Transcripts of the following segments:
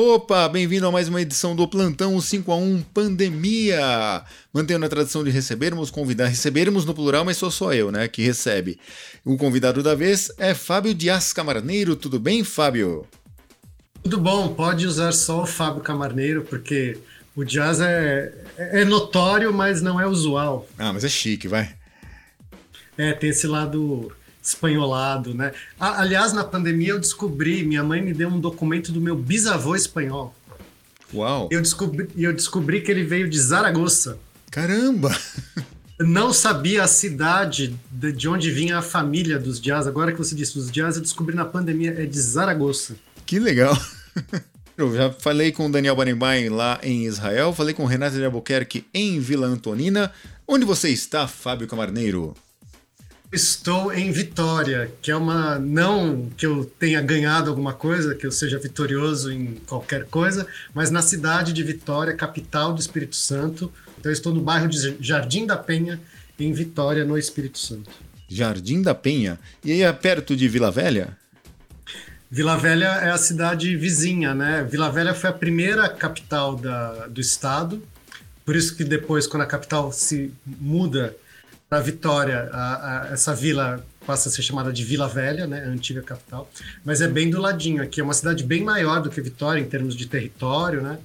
Opa, bem-vindo a mais uma edição do Plantão 5 a 1 Pandemia. Mantendo a tradição de recebermos, convidar, recebermos no plural, mas sou só eu, né, que recebe. O convidado da vez é Fábio Dias Camarneiro. Tudo bem, Fábio? Tudo bom, pode usar só o Fábio Camarneiro, porque o jazz é, é notório, mas não é usual. Ah, mas é chique, vai. É, tem esse lado espanholado, né? aliás, na pandemia eu descobri, minha mãe me deu um documento do meu bisavô espanhol. Uau! Eu descobri, eu descobri que ele veio de Zaragoza. Caramba! Não sabia a cidade de onde vinha a família dos jazz. Agora que você disse os jazz, eu descobri na pandemia, é de Zaragoza. Que legal! Eu já falei com o Daniel Barenbaim lá em Israel, falei com o Renato de Albuquerque em Vila Antonina. Onde você está, Fábio Camarneiro? Estou em Vitória, que é uma. Não que eu tenha ganhado alguma coisa, que eu seja vitorioso em qualquer coisa, mas na cidade de Vitória, capital do Espírito Santo. Então, estou no bairro de Jardim da Penha, em Vitória, no Espírito Santo. Jardim da Penha? E aí é perto de Vila Velha? Vila Velha é a cidade vizinha, né? Vila Velha foi a primeira capital da, do estado, por isso que depois, quando a capital se muda para Vitória, a, a, essa vila passa a ser chamada de Vila Velha, né, a antiga capital, mas é bem do ladinho aqui, é uma cidade bem maior do que Vitória em termos de território, né?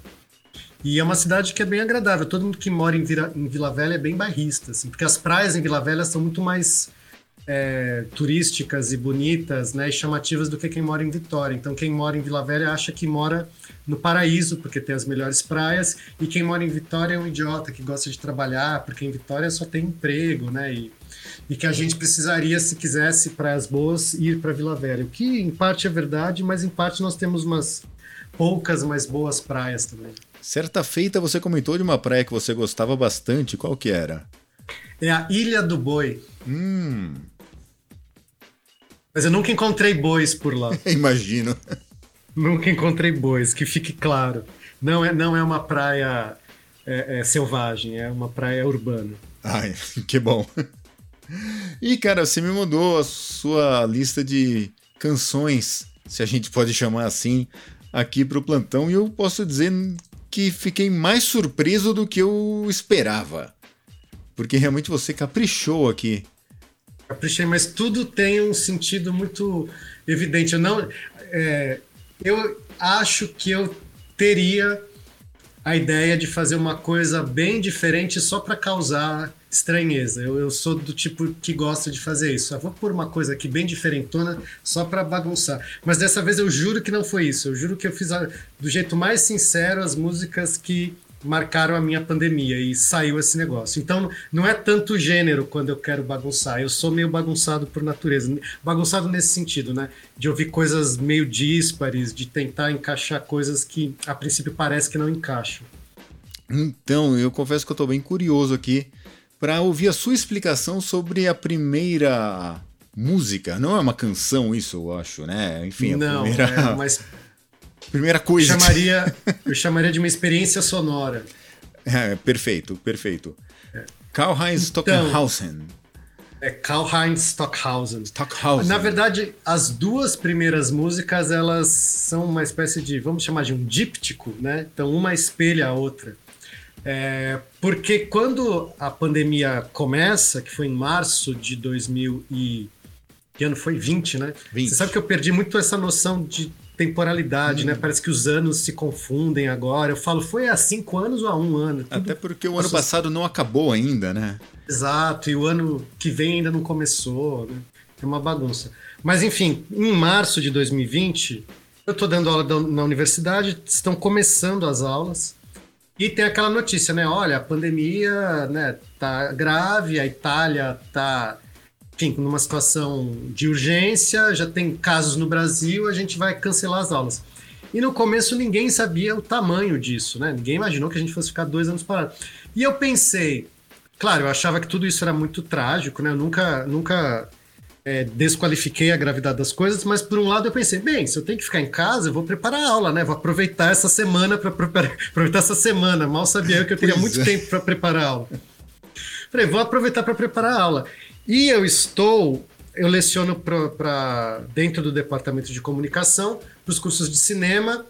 E é uma cidade que é bem agradável. Todo mundo que mora em, Vira, em Vila Velha é bem bairrista, assim, porque as praias em Vila Velha são muito mais é, turísticas e bonitas, né, e chamativas do que quem mora em Vitória. Então, quem mora em Vila Velha acha que mora no paraíso, porque tem as melhores praias, e quem mora em Vitória é um idiota que gosta de trabalhar, porque em Vitória só tem emprego, né? E, e que a gente precisaria, se quisesse praias boas, ir para Vila Velha. O que em parte é verdade, mas em parte nós temos umas poucas, mas boas praias também. Certa feita você comentou de uma praia que você gostava bastante, qual que era? É a Ilha do Boi. Hum. Mas eu nunca encontrei bois por lá. Imagino. Nunca encontrei bois, que fique claro. Não é, não é uma praia é, é, selvagem, é uma praia urbana. Ai, que bom. E, cara, você me mandou a sua lista de canções, se a gente pode chamar assim, aqui para o plantão, e eu posso dizer que fiquei mais surpreso do que eu esperava. Porque realmente você caprichou aqui. Caprichei, mas tudo tem um sentido muito evidente. Eu não. É, eu acho que eu teria a ideia de fazer uma coisa bem diferente só para causar estranheza. Eu, eu, sou do tipo que gosta de fazer isso. Eu vou pôr uma coisa aqui bem diferentona só para bagunçar. Mas dessa vez eu juro que não foi isso. Eu juro que eu fiz a, do jeito mais sincero as músicas que marcaram a minha pandemia e saiu esse negócio. Então, não é tanto gênero quando eu quero bagunçar. Eu sou meio bagunçado por natureza. Bagunçado nesse sentido, né? De ouvir coisas meio díspares, de tentar encaixar coisas que a princípio parece que não encaixam. Então, eu confesso que eu estou bem curioso aqui para ouvir a sua explicação sobre a primeira música. Não é uma canção isso, eu acho, né? Enfim, a não, primeira... é uma Primeira coisa. Eu chamaria, eu chamaria de uma experiência sonora. É, perfeito, perfeito. É. Karl-Heinz então, Stockhausen. É Karl-Heinz Stockhausen. Stockhausen. Na verdade, as duas primeiras músicas, elas são uma espécie de, vamos chamar de um díptico, né? Então, uma espelha a outra. É, porque quando a pandemia começa, que foi em março de 2000 e... Que ano foi? 20, né? 20. Você sabe que eu perdi muito essa noção de temporalidade, hum. né? Parece que os anos se confundem agora. Eu falo, foi há cinco anos ou há um ano? Tudo... Até porque o ano passado não acabou ainda, né? Exato, e o ano que vem ainda não começou, né? É uma bagunça. Mas enfim, em março de 2020, eu estou dando aula na universidade, estão começando as aulas. E tem aquela notícia, né? Olha, a pandemia né, tá grave, a Itália tá enfim, numa situação de urgência, já tem casos no Brasil, a gente vai cancelar as aulas. E no começo ninguém sabia o tamanho disso, né? Ninguém imaginou que a gente fosse ficar dois anos parado. E eu pensei, claro, eu achava que tudo isso era muito trágico, né? Eu nunca, nunca é, desqualifiquei a gravidade das coisas, mas por um lado eu pensei, bem, se eu tenho que ficar em casa, eu vou preparar a aula, né? Vou aproveitar essa semana para aproveitar essa semana. Mal sabia eu que eu teria pois muito é. tempo para preparar a aula. Falei, vou aproveitar para preparar a aula. E eu estou, eu leciono para dentro do departamento de comunicação, para os cursos de cinema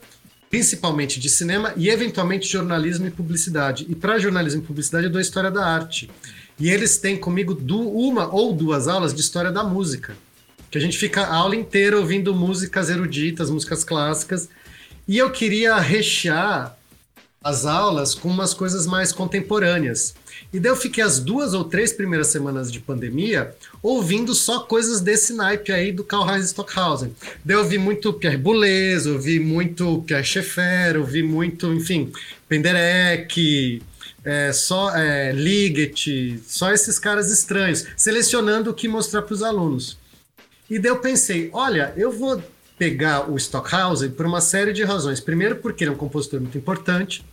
principalmente de cinema e eventualmente jornalismo e publicidade. E para jornalismo e publicidade eu dou história da arte. E eles têm comigo uma ou duas aulas de história da música. Que a gente fica a aula inteira ouvindo músicas eruditas, músicas clássicas. E eu queria rechear as aulas com umas coisas mais contemporâneas. E daí eu fiquei as duas ou três primeiras semanas de pandemia ouvindo só coisas desse naipe aí do Karl-Heinz Stockhausen. Daí eu ouvi muito Pierre Boulez, ouvi muito Pierre Schaeffer, ouvi muito, enfim, Penderecki, é, só é, Liget, só esses caras estranhos, selecionando o que mostrar para os alunos. E daí eu pensei, olha, eu vou pegar o Stockhausen por uma série de razões. Primeiro, porque ele é um compositor muito importante.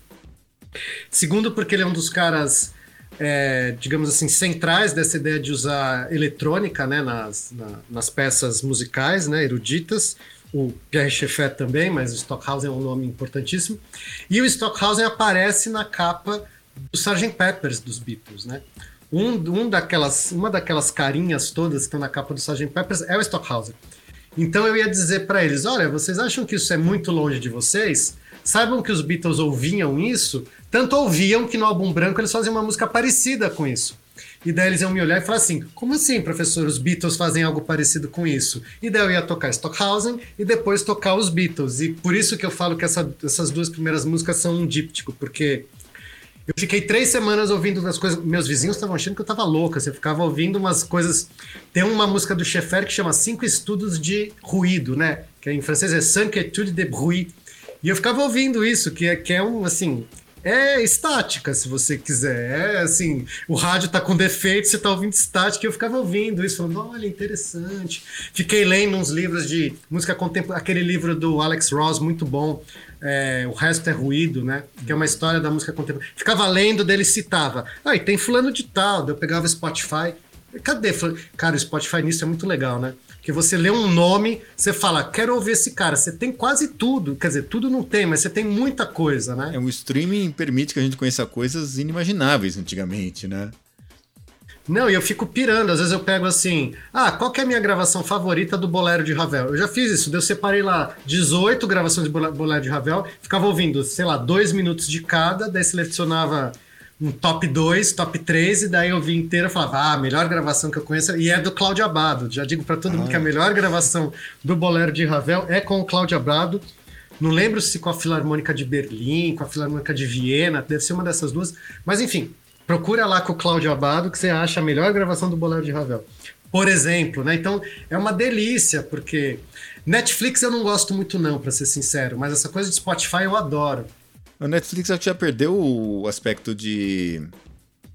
Segundo, porque ele é um dos caras, é, digamos assim, centrais dessa ideia de usar eletrônica né, nas, na, nas peças musicais, né, eruditas. O Pierre Schaeffer também, mas o Stockhausen é um nome importantíssimo. E o Stockhausen aparece na capa do Sgt. Peppers dos Beatles, né? Um, um daquelas, uma daquelas carinhas todas que estão na capa do Sgt. Peppers é o Stockhausen. Então eu ia dizer para eles: olha, vocês acham que isso é muito longe de vocês? Saibam que os Beatles ouviam isso, tanto ouviam que no álbum branco eles faziam uma música parecida com isso. E daí eles iam me olhar e falar assim: como assim, professor, os Beatles fazem algo parecido com isso? E daí eu ia tocar Stockhausen e depois tocar os Beatles. E por isso que eu falo que essa, essas duas primeiras músicas são um díptico, porque eu fiquei três semanas ouvindo as coisas. Meus vizinhos estavam achando que eu tava louca. Você ficava ouvindo umas coisas. Tem uma música do Schaeffer que chama Cinco Estudos de Ruído, né? Que em francês é Cinq études de bruit. E eu ficava ouvindo isso, que é, que é um, assim, é estática, se você quiser. É assim, o rádio tá com defeito, você tá ouvindo estática. Eu ficava ouvindo isso, falando, olha, interessante. Fiquei lendo uns livros de música contemporânea, aquele livro do Alex Ross, muito bom. É, o resto é ruído, né? Que é uma história da música contemporânea. Ficava lendo dele citava. Ah, e tem fulano de tal. Eu pegava Spotify. Cadê? Cara, o Spotify nisso é muito legal, né? Que você lê um nome, você fala, quero ouvir esse cara. Você tem quase tudo. Quer dizer, tudo não tem, mas você tem muita coisa, né? É, o streaming permite que a gente conheça coisas inimagináveis antigamente, né? Não, e eu fico pirando. Às vezes eu pego assim, ah, qual que é a minha gravação favorita do Bolero de Ravel? Eu já fiz isso, eu separei lá 18 gravações de Bolero de Ravel, ficava ouvindo, sei lá, dois minutos de cada, daí selecionava um top 2, top 3, e daí eu vi inteiro e falava, ah, a melhor gravação que eu conheço, e é do Cláudio Abado. Já digo para todo ah. mundo que a ah. melhor gravação do Bolero de Ravel é com o Cláudio Abado. Não lembro se com a Filarmônica de Berlim, com a Filarmônica de Viena, deve ser uma dessas duas. Mas enfim, procura lá com o Cláudio Abado que você acha a melhor gravação do Bolero de Ravel. Por exemplo, né? Então é uma delícia, porque Netflix eu não gosto muito, não, para ser sincero, mas essa coisa de Spotify eu adoro. A Netflix já perdeu o aspecto de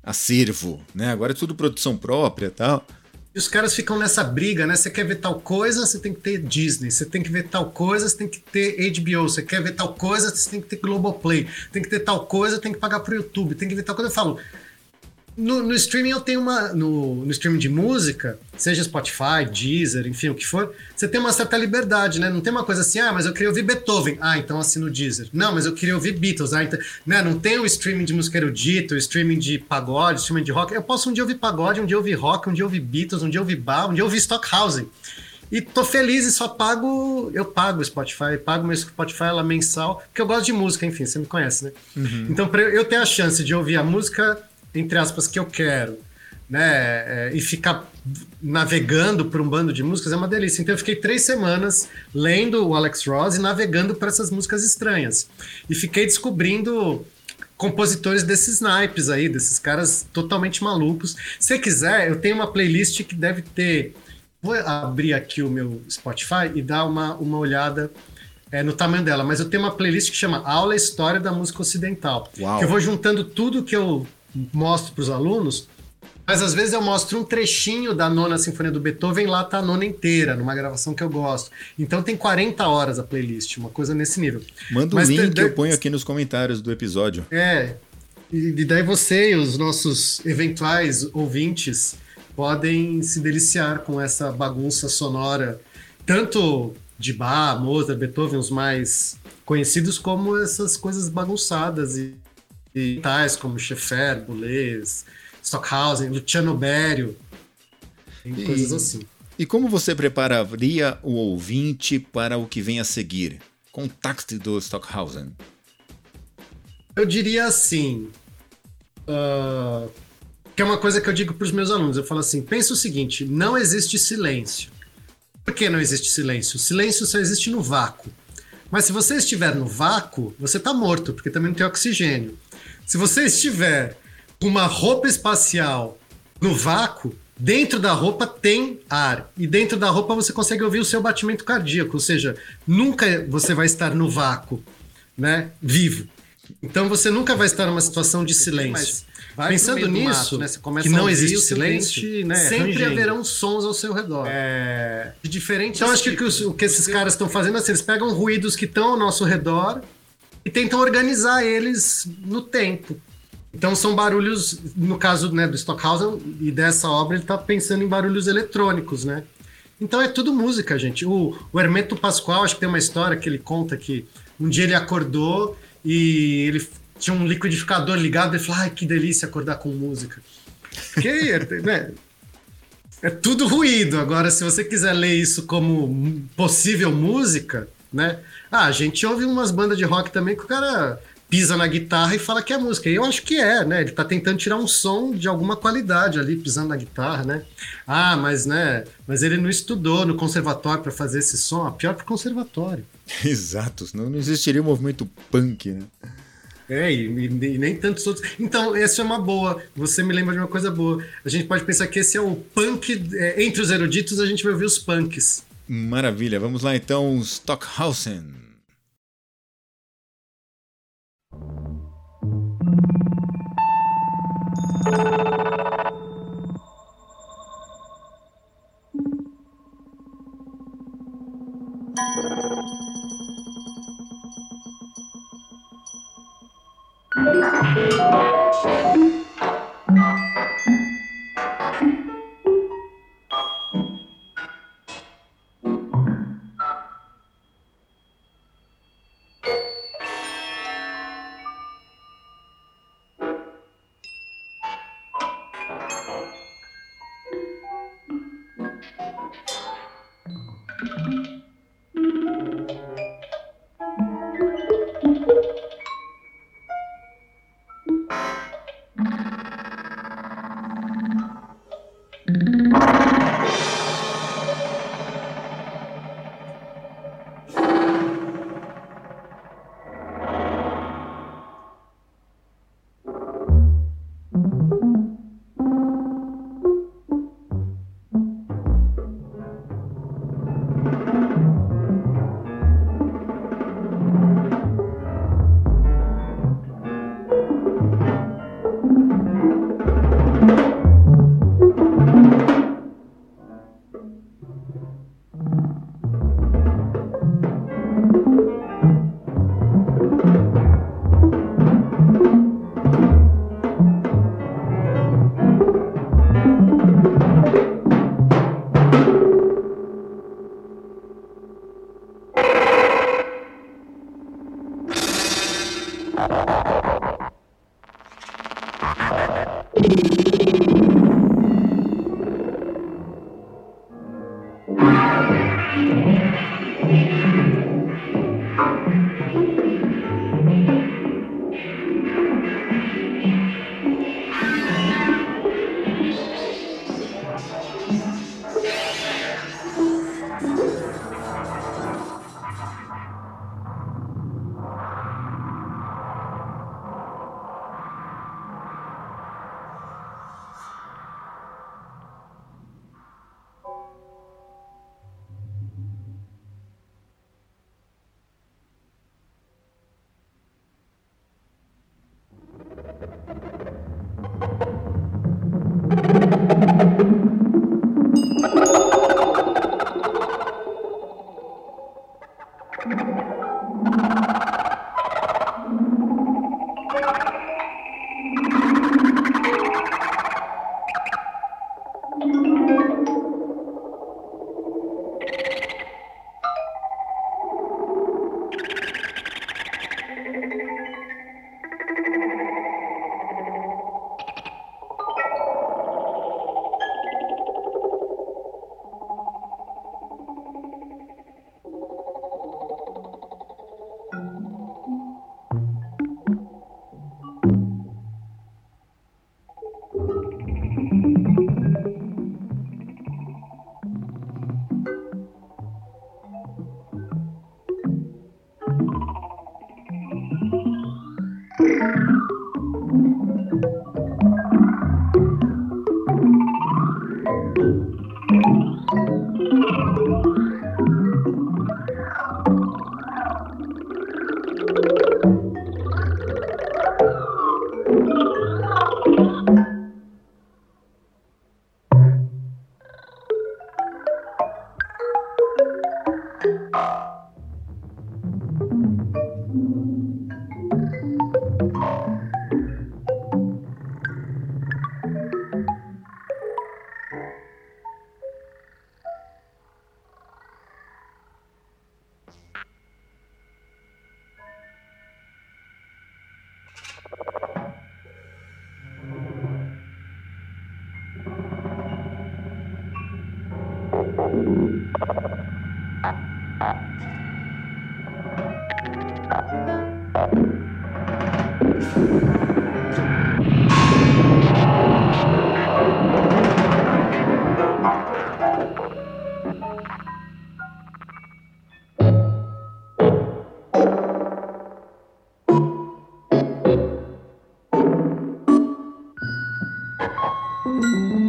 acervo, né? Agora é tudo produção própria tal. E os caras ficam nessa briga, né? Você quer ver tal coisa, você tem que ter Disney. Você tem que ver tal coisa, você tem que ter HBO. Você quer ver tal coisa, você tem que ter Globoplay. Tem que ter tal coisa, tem que pagar pro YouTube. Tem que ver tal coisa. Eu falo, no, no, streaming eu tenho uma. No, no streaming de música, seja Spotify, Deezer, enfim, o que for, você tem uma certa liberdade, né? Não tem uma coisa assim, ah, mas eu queria ouvir Beethoven. Ah, então assino Deezer. Não, mas eu queria ouvir Beatles. Ah, então. Né? Não tem o streaming de música erudita, o streaming de pagode, o streaming de rock. Eu posso um dia ouvir pagode, um dia ouvir rock, um dia ouvir Beatles, um dia ouvir bar, um dia ouvir Stockhausen. E tô feliz e só pago. Eu pago o Spotify, pago meu Spotify ela mensal, porque eu gosto de música, enfim, você me conhece, né? Uhum. Então, pra eu ter a chance de ouvir a música entre aspas, que eu quero, né? É, e ficar navegando por um bando de músicas é uma delícia. Então eu fiquei três semanas lendo o Alex Ross e navegando para essas músicas estranhas. E fiquei descobrindo compositores desses naipes aí, desses caras totalmente malucos. Se quiser, eu tenho uma playlist que deve ter. Vou abrir aqui o meu Spotify e dar uma, uma olhada é, no tamanho dela, mas eu tenho uma playlist que chama Aula História da Música Ocidental. Uau. Que eu vou juntando tudo que eu mostro para os alunos, mas às vezes eu mostro um trechinho da nona sinfonia do Beethoven, lá tá a nona inteira, numa gravação que eu gosto. Então tem 40 horas a playlist, uma coisa nesse nível. Manda um Mas link que eu ponho aqui nos comentários do episódio. É. E daí você e os nossos eventuais ouvintes podem se deliciar com essa bagunça sonora, tanto de Bach, Mozart, Beethoven, os mais conhecidos, como essas coisas bagunçadas e e tais como Schaeffer, Boulez, Stockhausen, Luciano Berio, e, coisas assim. E como você prepararia o ouvinte para o que vem a seguir? Contact do Stockhausen? Eu diria assim. Uh, que é uma coisa que eu digo para os meus alunos. Eu falo assim: pensa o seguinte, não existe silêncio. Por que não existe silêncio? O silêncio só existe no vácuo. Mas se você estiver no vácuo, você está morto, porque também não tem oxigênio. Se você estiver com uma roupa espacial no vácuo, dentro da roupa tem ar. E dentro da roupa você consegue ouvir o seu batimento cardíaco. Ou seja, nunca você vai estar no vácuo, né? Vivo. Então você nunca vai estar numa situação de silêncio. Pensando nisso, mato, né? que não existe silêncio, né? sempre rangendo. haverão sons ao seu redor. É... De diferentes então acho que o, que, o que esses caras estão fazendo é assim, eles pegam ruídos que estão ao nosso redor e tentam organizar eles no tempo. Então são barulhos, no caso né, do Stockhausen e dessa obra, ele está pensando em barulhos eletrônicos, né? Então é tudo música, gente. O, o Hermeto Pascoal, acho que tem uma história que ele conta que um dia ele acordou e ele tinha um liquidificador ligado e falou: ai, que delícia acordar com música. Porque né, é tudo ruído. Agora, se você quiser ler isso como possível música, né? Ah, a gente ouve umas bandas de rock também que o cara pisa na guitarra e fala que é música. E eu acho que é, né? Ele tá tentando tirar um som de alguma qualidade ali, pisando na guitarra, né? Ah, mas né? Mas ele não estudou no conservatório para fazer esse som. Ah, pior que conservatório. Exato, senão não existiria o movimento punk, né? É, e, e, nem tantos outros. Então, essa é uma boa. Você me lembra de uma coisa boa. A gente pode pensar que esse é o punk. É, entre os eruditos, a gente vai ouvir os punks. Maravilha. Vamos lá então, Stockhausen. É,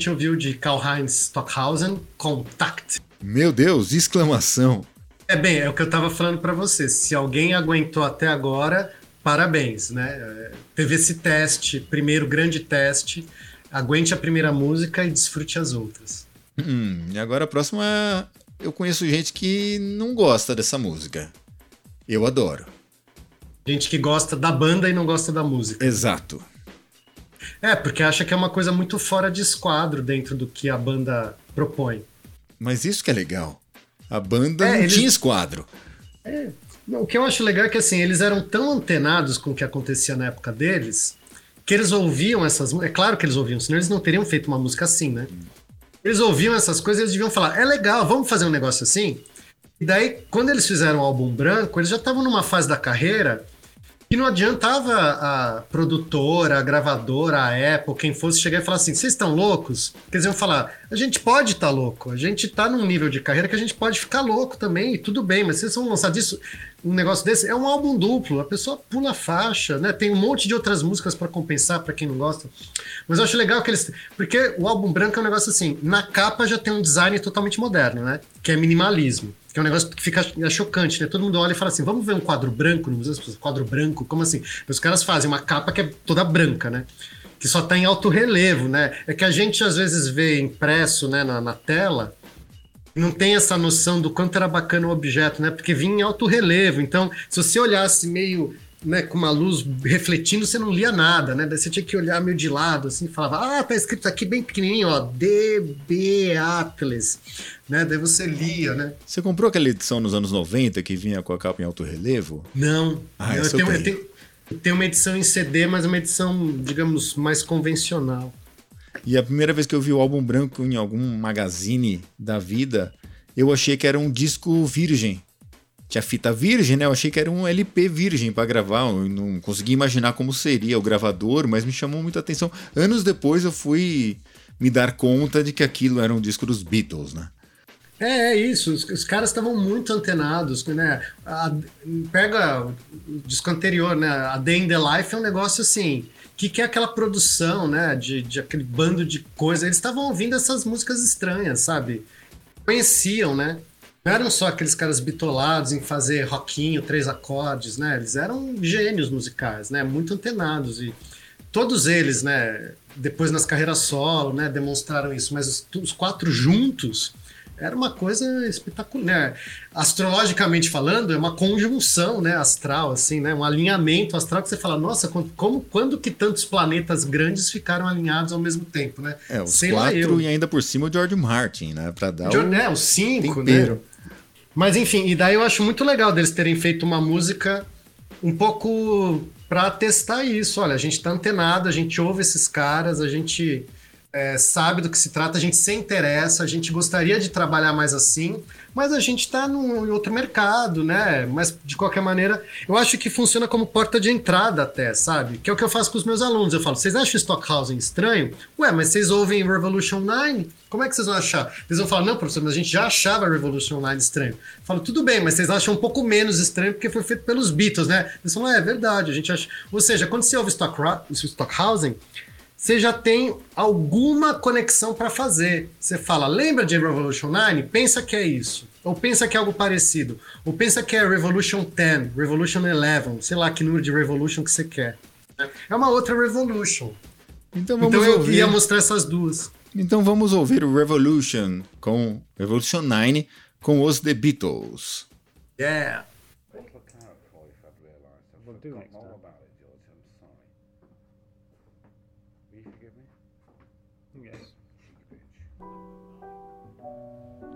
gente ouviu de Karl-Heinz Stockhausen, Contact. Meu Deus, exclamação. É bem, é o que eu estava falando para você. Se alguém aguentou até agora, parabéns, né? É, teve esse teste, primeiro grande teste. Aguente a primeira música e desfrute as outras. Hum, e agora a próxima, eu conheço gente que não gosta dessa música. Eu adoro. Gente que gosta da banda e não gosta da música. Exato. É, porque acha que é uma coisa muito fora de esquadro dentro do que a banda propõe. Mas isso que é legal. A banda É, não eles- tinha esquadro. É, não, o que eu acho legal é que assim, eles eram tão antenados com o que acontecia na época deles, que eles ouviam essas músicas. É claro que eles ouviam, senão eles não teriam feito uma música assim, né? Eles ouviam essas coisas e eles deviam falar: é legal, vamos fazer um negócio assim? E daí, quando eles fizeram o álbum branco, eles já estavam numa fase da carreira que não adiantava a produtora, a gravadora, a Apple, quem fosse chegar e falar assim: vocês estão loucos? Porque eles iam falar: a gente pode estar louco, a gente está num nível de carreira que a gente pode ficar louco também, e tudo bem, mas vocês vão lançar disso, um negócio desse. É um álbum duplo, a pessoa pula a faixa, né? Tem um monte de outras músicas para compensar para quem não gosta. Mas eu acho legal que eles. Porque o álbum branco é um negócio assim: na capa já tem um design totalmente moderno, né? Que é minimalismo. Que é um negócio que fica é chocante, né? Todo mundo olha e fala assim: vamos ver um quadro branco no museu? Quadro branco? Como assim? Os caras fazem uma capa que é toda branca, né? Que só tá em alto relevo, né? É que a gente às vezes vê impresso né, na, na tela não tem essa noção do quanto era bacana o objeto, né? Porque vinha em alto relevo. Então, se você olhasse meio né, com uma luz refletindo, você não lia nada, né? Daí você tinha que olhar meio de lado, assim, falava, ah, tá escrito aqui bem pequenininho, ó, DB Atlas, né? Daí você lia, né? Você comprou aquela edição nos anos 90 que vinha com a capa em alto relevo? Não, Ah, eu, tenho, eu, tenho, eu tenho uma edição em CD, mas uma edição, digamos, mais convencional. E a primeira vez que eu vi o álbum branco em algum magazine da vida, eu achei que era um disco virgem. Tinha fita virgem, né? Eu achei que era um LP virgem para gravar. Eu não consegui imaginar como seria o gravador, mas me chamou muita atenção. Anos depois eu fui me dar conta de que aquilo era um disco dos Beatles, né? É, é isso. Os, os caras estavam muito antenados, né? A, pega o disco anterior, né? A Day in the Life é um negócio assim. Que, que é aquela produção, né? De, de aquele bando de coisa. Eles estavam ouvindo essas músicas estranhas, sabe? Conheciam, né? Não eram só aqueles caras bitolados em fazer rockinho, três acordes, né? Eles eram gênios musicais, né? Muito antenados. E todos eles, né? Depois nas carreiras solo, né? Demonstraram isso. Mas os, os quatro juntos era uma coisa espetacular. Astrologicamente falando, é uma conjunção né, astral, assim, né? um alinhamento astral que você fala, nossa, como, quando que tantos planetas grandes ficaram alinhados ao mesmo tempo, né? É, os Sei quatro e ainda por cima o George Martin, né? Para dar George, o... É, os cinco, né? tempero. né? Mas enfim, e daí eu acho muito legal deles terem feito uma música um pouco para testar isso. Olha, a gente tá antenado, a gente ouve esses caras, a gente é, sabe do que se trata, a gente se interessa, a gente gostaria de trabalhar mais assim, mas a gente está em outro mercado, né? Mas de qualquer maneira, eu acho que funciona como porta de entrada até, sabe? Que é o que eu faço com os meus alunos. Eu falo, vocês acham Stockhausen estranho? Ué, mas vocês ouvem Revolution 9? Como é que vocês vão achar? Eles vão falar, não, professor, mas a gente já achava Revolution 9 estranho. Eu falo, tudo bem, mas vocês acham um pouco menos estranho porque foi feito pelos Beatles, né? Eles falam, é, é verdade, a gente acha... Ou seja, quando você ouve Stockhausen, você já tem alguma conexão para fazer. Você fala, lembra de Revolution 9? Pensa que é isso. Ou pensa que é algo parecido. Ou pensa que é Revolution 10, Revolution 11, sei lá que número de Revolution que você quer. É uma outra Revolution. Então, vamos então eu ouvir. ia mostrar essas duas. Então vamos ouvir o Revolution com Revolution 9 com os The Beatles. Yeah.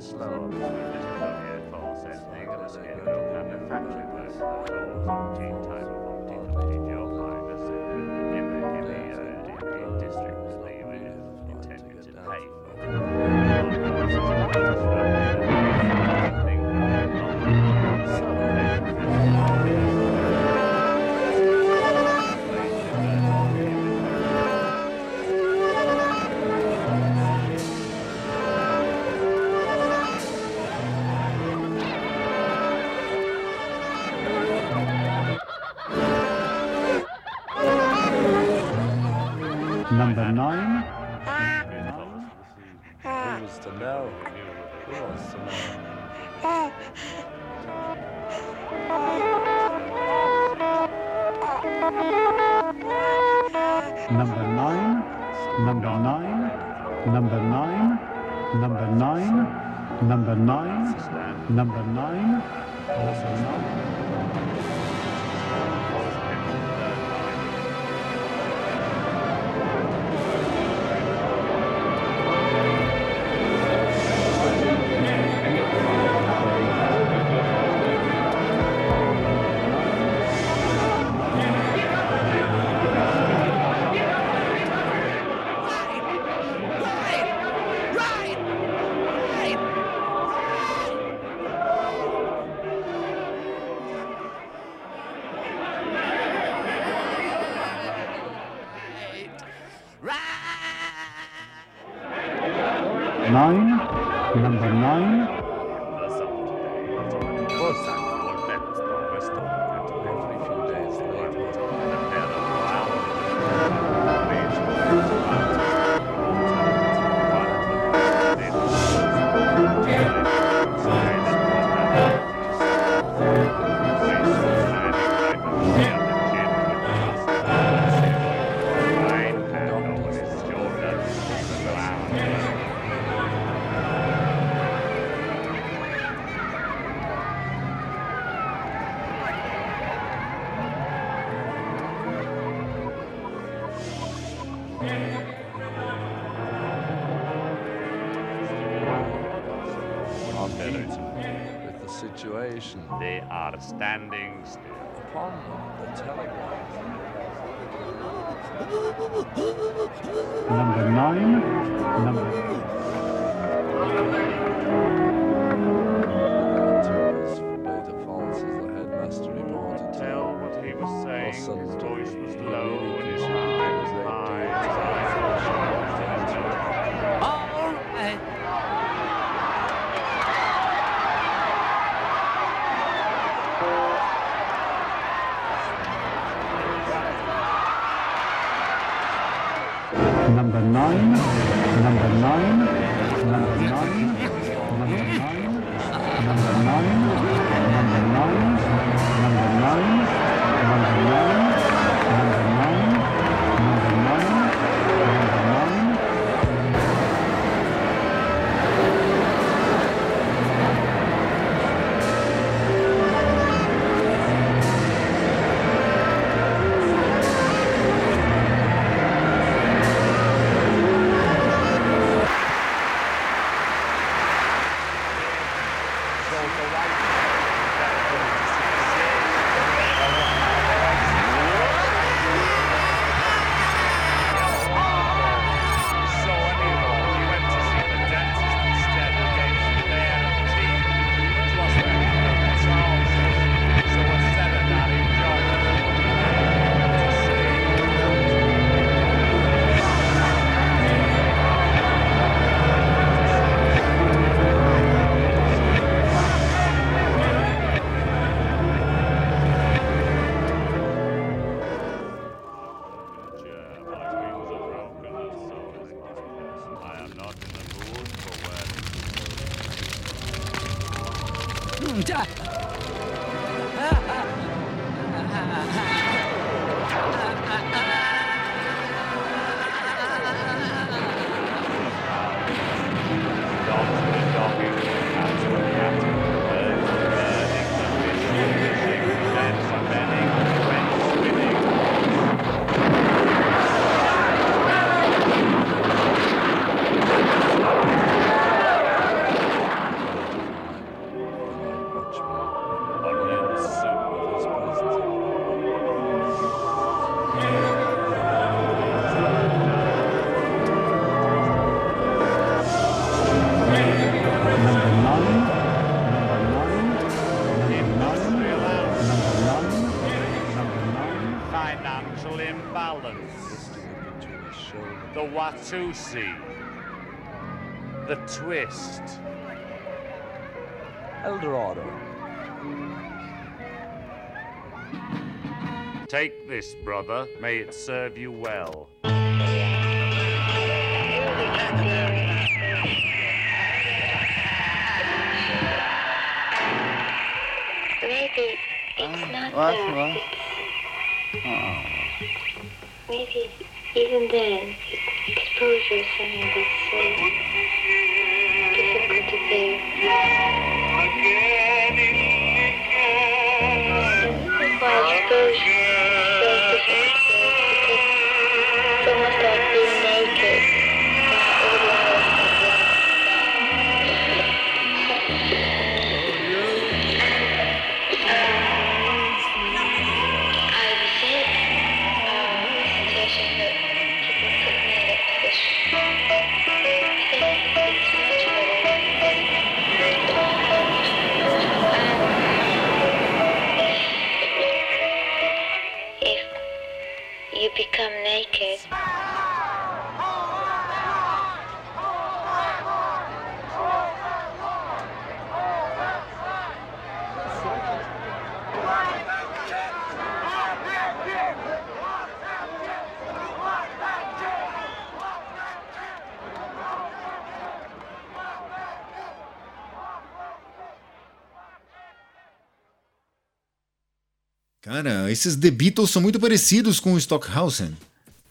slow. lot stand the Watusi, the Twist, Eldorado. Take this, brother. May it serve you well. Maybe it's not what. What? Oh. Maybe even then, exposure is something that's so difficult to bear. Esses The Beatles são muito parecidos com o Stockhausen.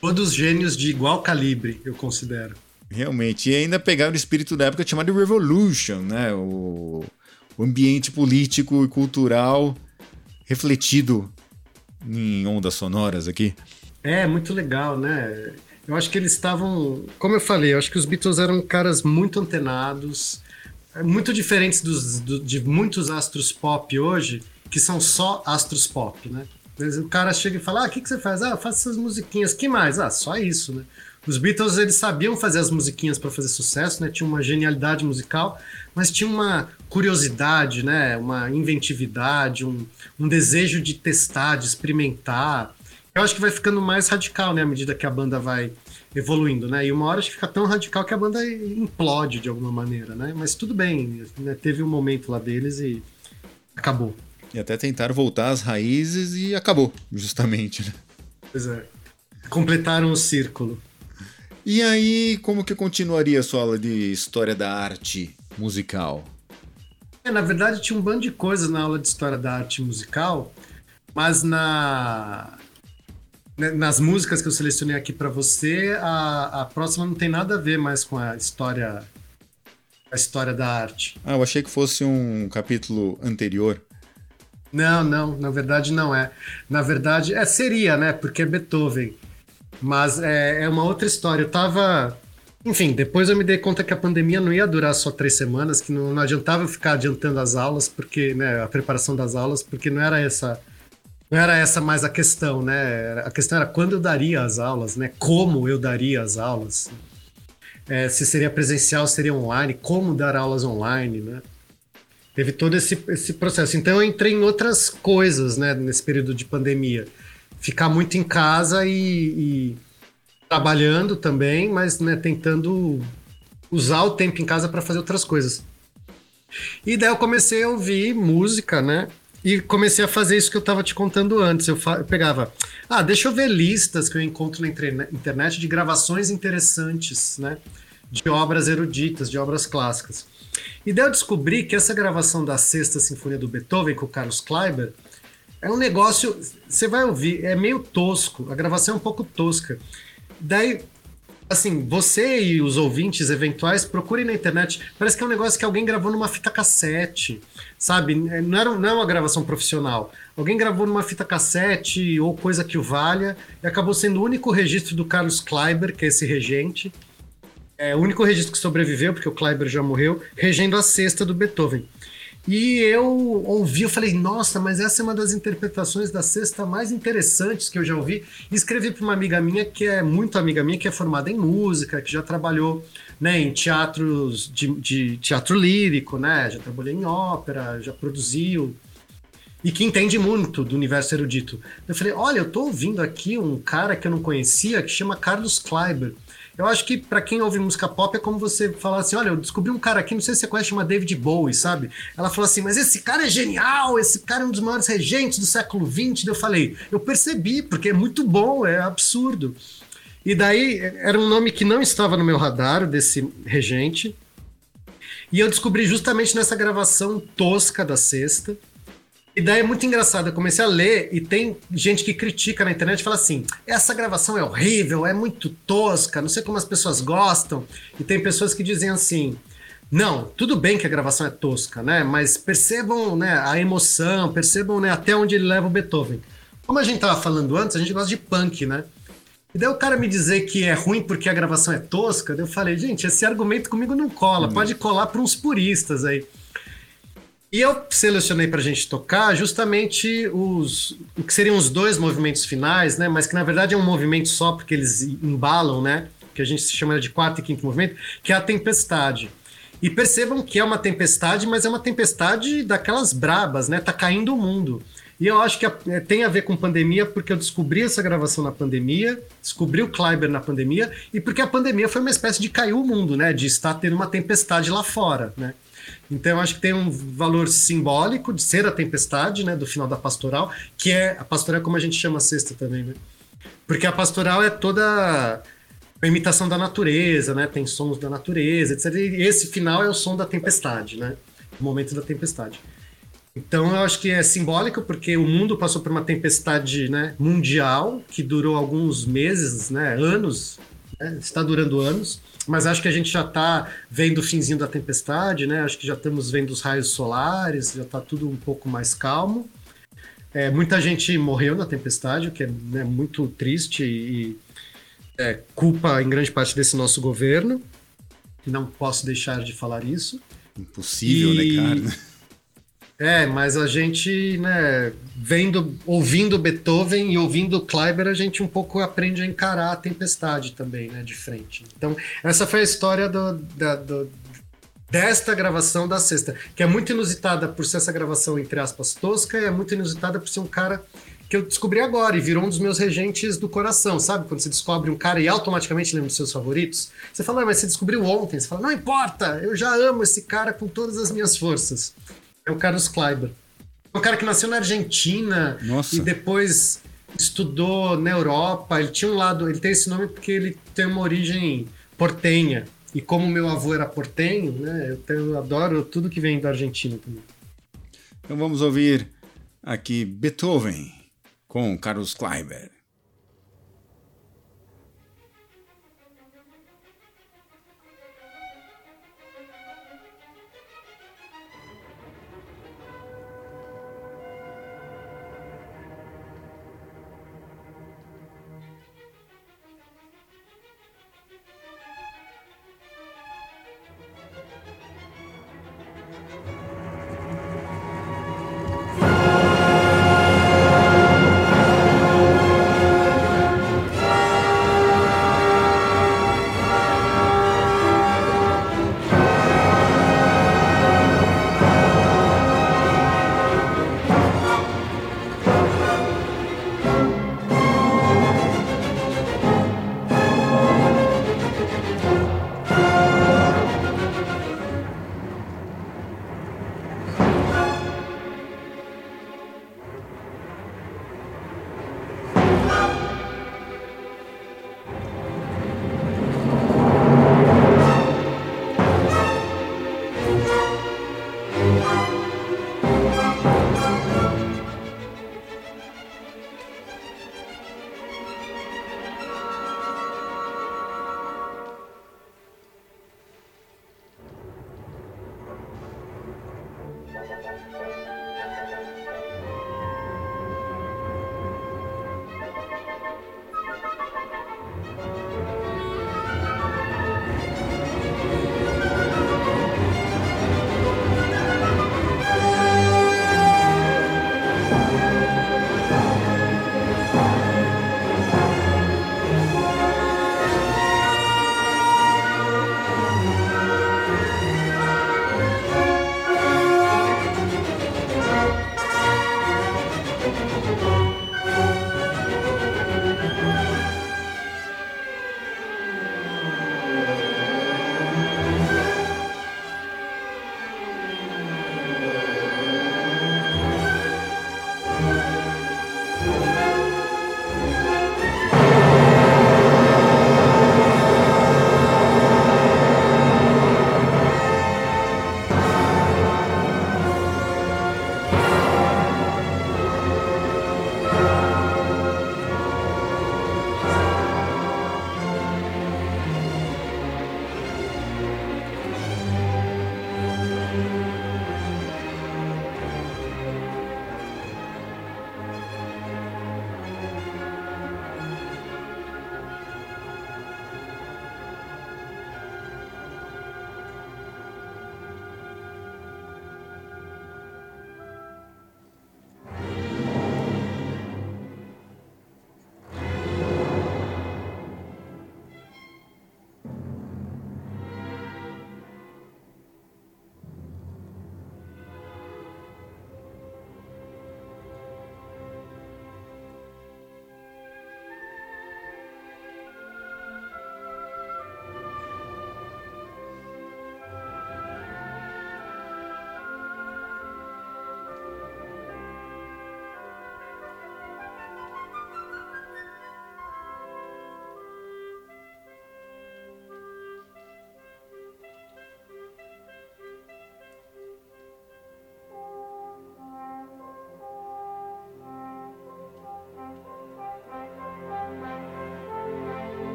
Todos gênios de igual calibre, eu considero. Realmente. E ainda pegaram o espírito da época chamado Revolution, né? O, o ambiente político e cultural refletido em ondas sonoras aqui. É, muito legal, né? Eu acho que eles estavam. Como eu falei, eu acho que os Beatles eram caras muito antenados, é, muito diferentes dos, do- de muitos astros pop hoje, que são só astros pop, né? O cara chega e fala: Ah, o que, que você faz? Ah, eu faço essas musiquinhas. Que mais? Ah, só isso, né? Os Beatles, eles sabiam fazer as musiquinhas para fazer sucesso, né? Tinha uma genialidade musical, mas tinha uma curiosidade, né? Uma inventividade, um, um desejo de testar, de experimentar. Eu acho que vai ficando mais radical, né? À medida que a banda vai evoluindo, né? E uma hora acho que fica tão radical que a banda implode de alguma maneira, né? Mas tudo bem, né? teve um momento lá deles e acabou. E até tentaram voltar às raízes e acabou, justamente. Né? Pois é. Completaram o círculo. E aí, como que continuaria a sua aula de história da arte musical? É, na verdade, tinha um bando de coisas na aula de história da arte musical, mas na né, nas músicas que eu selecionei aqui para você, a, a próxima não tem nada a ver mais com a história a história da arte. Ah, eu achei que fosse um capítulo anterior. Não, não, na verdade não é. Na verdade, é seria, né? Porque é Beethoven. Mas é, é uma outra história. Eu tava. Enfim, depois eu me dei conta que a pandemia não ia durar só três semanas, que não, não adiantava eu ficar adiantando as aulas, porque, né, a preparação das aulas, porque não era essa. Não era essa mais a questão, né? A questão era quando eu daria as aulas, né? Como eu daria as aulas. É, se seria presencial, seria online, como dar aulas online, né? Teve todo esse, esse processo. Então eu entrei em outras coisas, né, nesse período de pandemia. Ficar muito em casa e, e trabalhando também, mas né, tentando usar o tempo em casa para fazer outras coisas. E daí eu comecei a ouvir música, né? E comecei a fazer isso que eu estava te contando antes. Eu, eu pegava, ah, deixa eu ver listas que eu encontro na internet de gravações interessantes, né? De obras eruditas, de obras clássicas. E daí eu descobri que essa gravação da Sexta Sinfonia do Beethoven com o Carlos Kleiber é um negócio. Você vai ouvir, é meio tosco, a gravação é um pouco tosca. Daí, assim, você e os ouvintes eventuais procurem na internet. Parece que é um negócio que alguém gravou numa fita cassete, sabe? Não, era, não é uma gravação profissional. Alguém gravou numa fita cassete ou coisa que o valha e acabou sendo o único registro do Carlos Kleiber, que é esse regente. É o único registro que sobreviveu, porque o Kleiber já morreu, regendo a sexta do Beethoven. E eu ouvi, eu falei, nossa, mas essa é uma das interpretações da sexta mais interessantes que eu já ouvi. E escrevi para uma amiga minha, que é muito amiga minha, que é formada em música, que já trabalhou né, em teatros de, de teatro lírico, né? Já trabalhou em ópera, já produziu. E que entende muito do universo erudito. Eu falei, olha, eu tô ouvindo aqui um cara que eu não conhecia, que chama Carlos Kleiber. Eu acho que para quem ouve música pop é como você falar assim: olha, eu descobri um cara aqui, não sei se você conhece, chama David Bowie, sabe? Ela falou assim: mas esse cara é genial, esse cara é um dos maiores regentes do século XX. Eu falei: eu percebi, porque é muito bom, é absurdo. E daí era um nome que não estava no meu radar, desse regente. E eu descobri justamente nessa gravação tosca da sexta. E daí é muito engraçado, eu comecei a ler e tem gente que critica na internet e fala assim: essa gravação é horrível, é muito tosca, não sei como as pessoas gostam. E tem pessoas que dizem assim: não, tudo bem que a gravação é tosca, né? Mas percebam né, a emoção, percebam né, até onde ele leva o Beethoven. Como a gente tava falando antes, a gente gosta de punk, né? E daí o cara me dizer que é ruim porque a gravação é tosca, daí eu falei, gente, esse argumento comigo não cola, pode colar para uns puristas aí. E eu selecionei pra gente tocar justamente os o que seriam os dois movimentos finais, né? Mas que na verdade é um movimento só, porque eles embalam, né? Que a gente chama de quarto e quinto movimento, que é a tempestade. E percebam que é uma tempestade, mas é uma tempestade daquelas brabas, né? Tá caindo o mundo. E eu acho que a- é, tem a ver com pandemia, porque eu descobri essa gravação na pandemia, descobri o Kleiber na pandemia, e porque a pandemia foi uma espécie de cair o mundo, né? De estar tendo uma tempestade lá fora, né? Então acho que tem um valor simbólico de ser a tempestade, né? Do final da pastoral, que é a pastoral é como a gente chama a sexta também, né? Porque a pastoral é toda a imitação da natureza, né? Tem sons da natureza, etc. E esse final é o som da tempestade, né? O momento da tempestade. Então eu acho que é simbólico porque o mundo passou por uma tempestade né, mundial que durou alguns meses, né, anos, né, está durando anos, mas acho que a gente já está vendo o finzinho da tempestade, né? Acho que já estamos vendo os raios solares, já está tudo um pouco mais calmo. É, muita gente morreu na tempestade, o que é né, muito triste e é, culpa em grande parte desse nosso governo. Não posso deixar de falar isso. Impossível, E- né, cara? É, mas a gente, né, vendo, ouvindo Beethoven e ouvindo Kleiber, a gente um pouco aprende a encarar a tempestade também, né, de frente. Então, essa foi a história do, da- do- desta gravação da sexta, que é muito inusitada por ser essa gravação, entre aspas, tosca, e é muito inusitada por ser um cara que eu descobri agora e virou um dos meus regentes do coração, sabe? Quando você descobre um cara e automaticamente lembra dos seus favoritos, você fala, "Ah, mas você descobriu ontem. Você fala, não importa, eu já amo esse cara com todas as minhas forças. É o Carlos Kleiber. É um cara que nasceu na Argentina Nossa. e depois estudou na Europa. Ele tinha um lado, ele tem esse nome porque ele tem uma origem portenha. E como meu avô era portenho, né? Eu, tenho- eu adoro tudo que vem da Argentina também. Então vamos ouvir aqui Beethoven com Carlos Kleiber.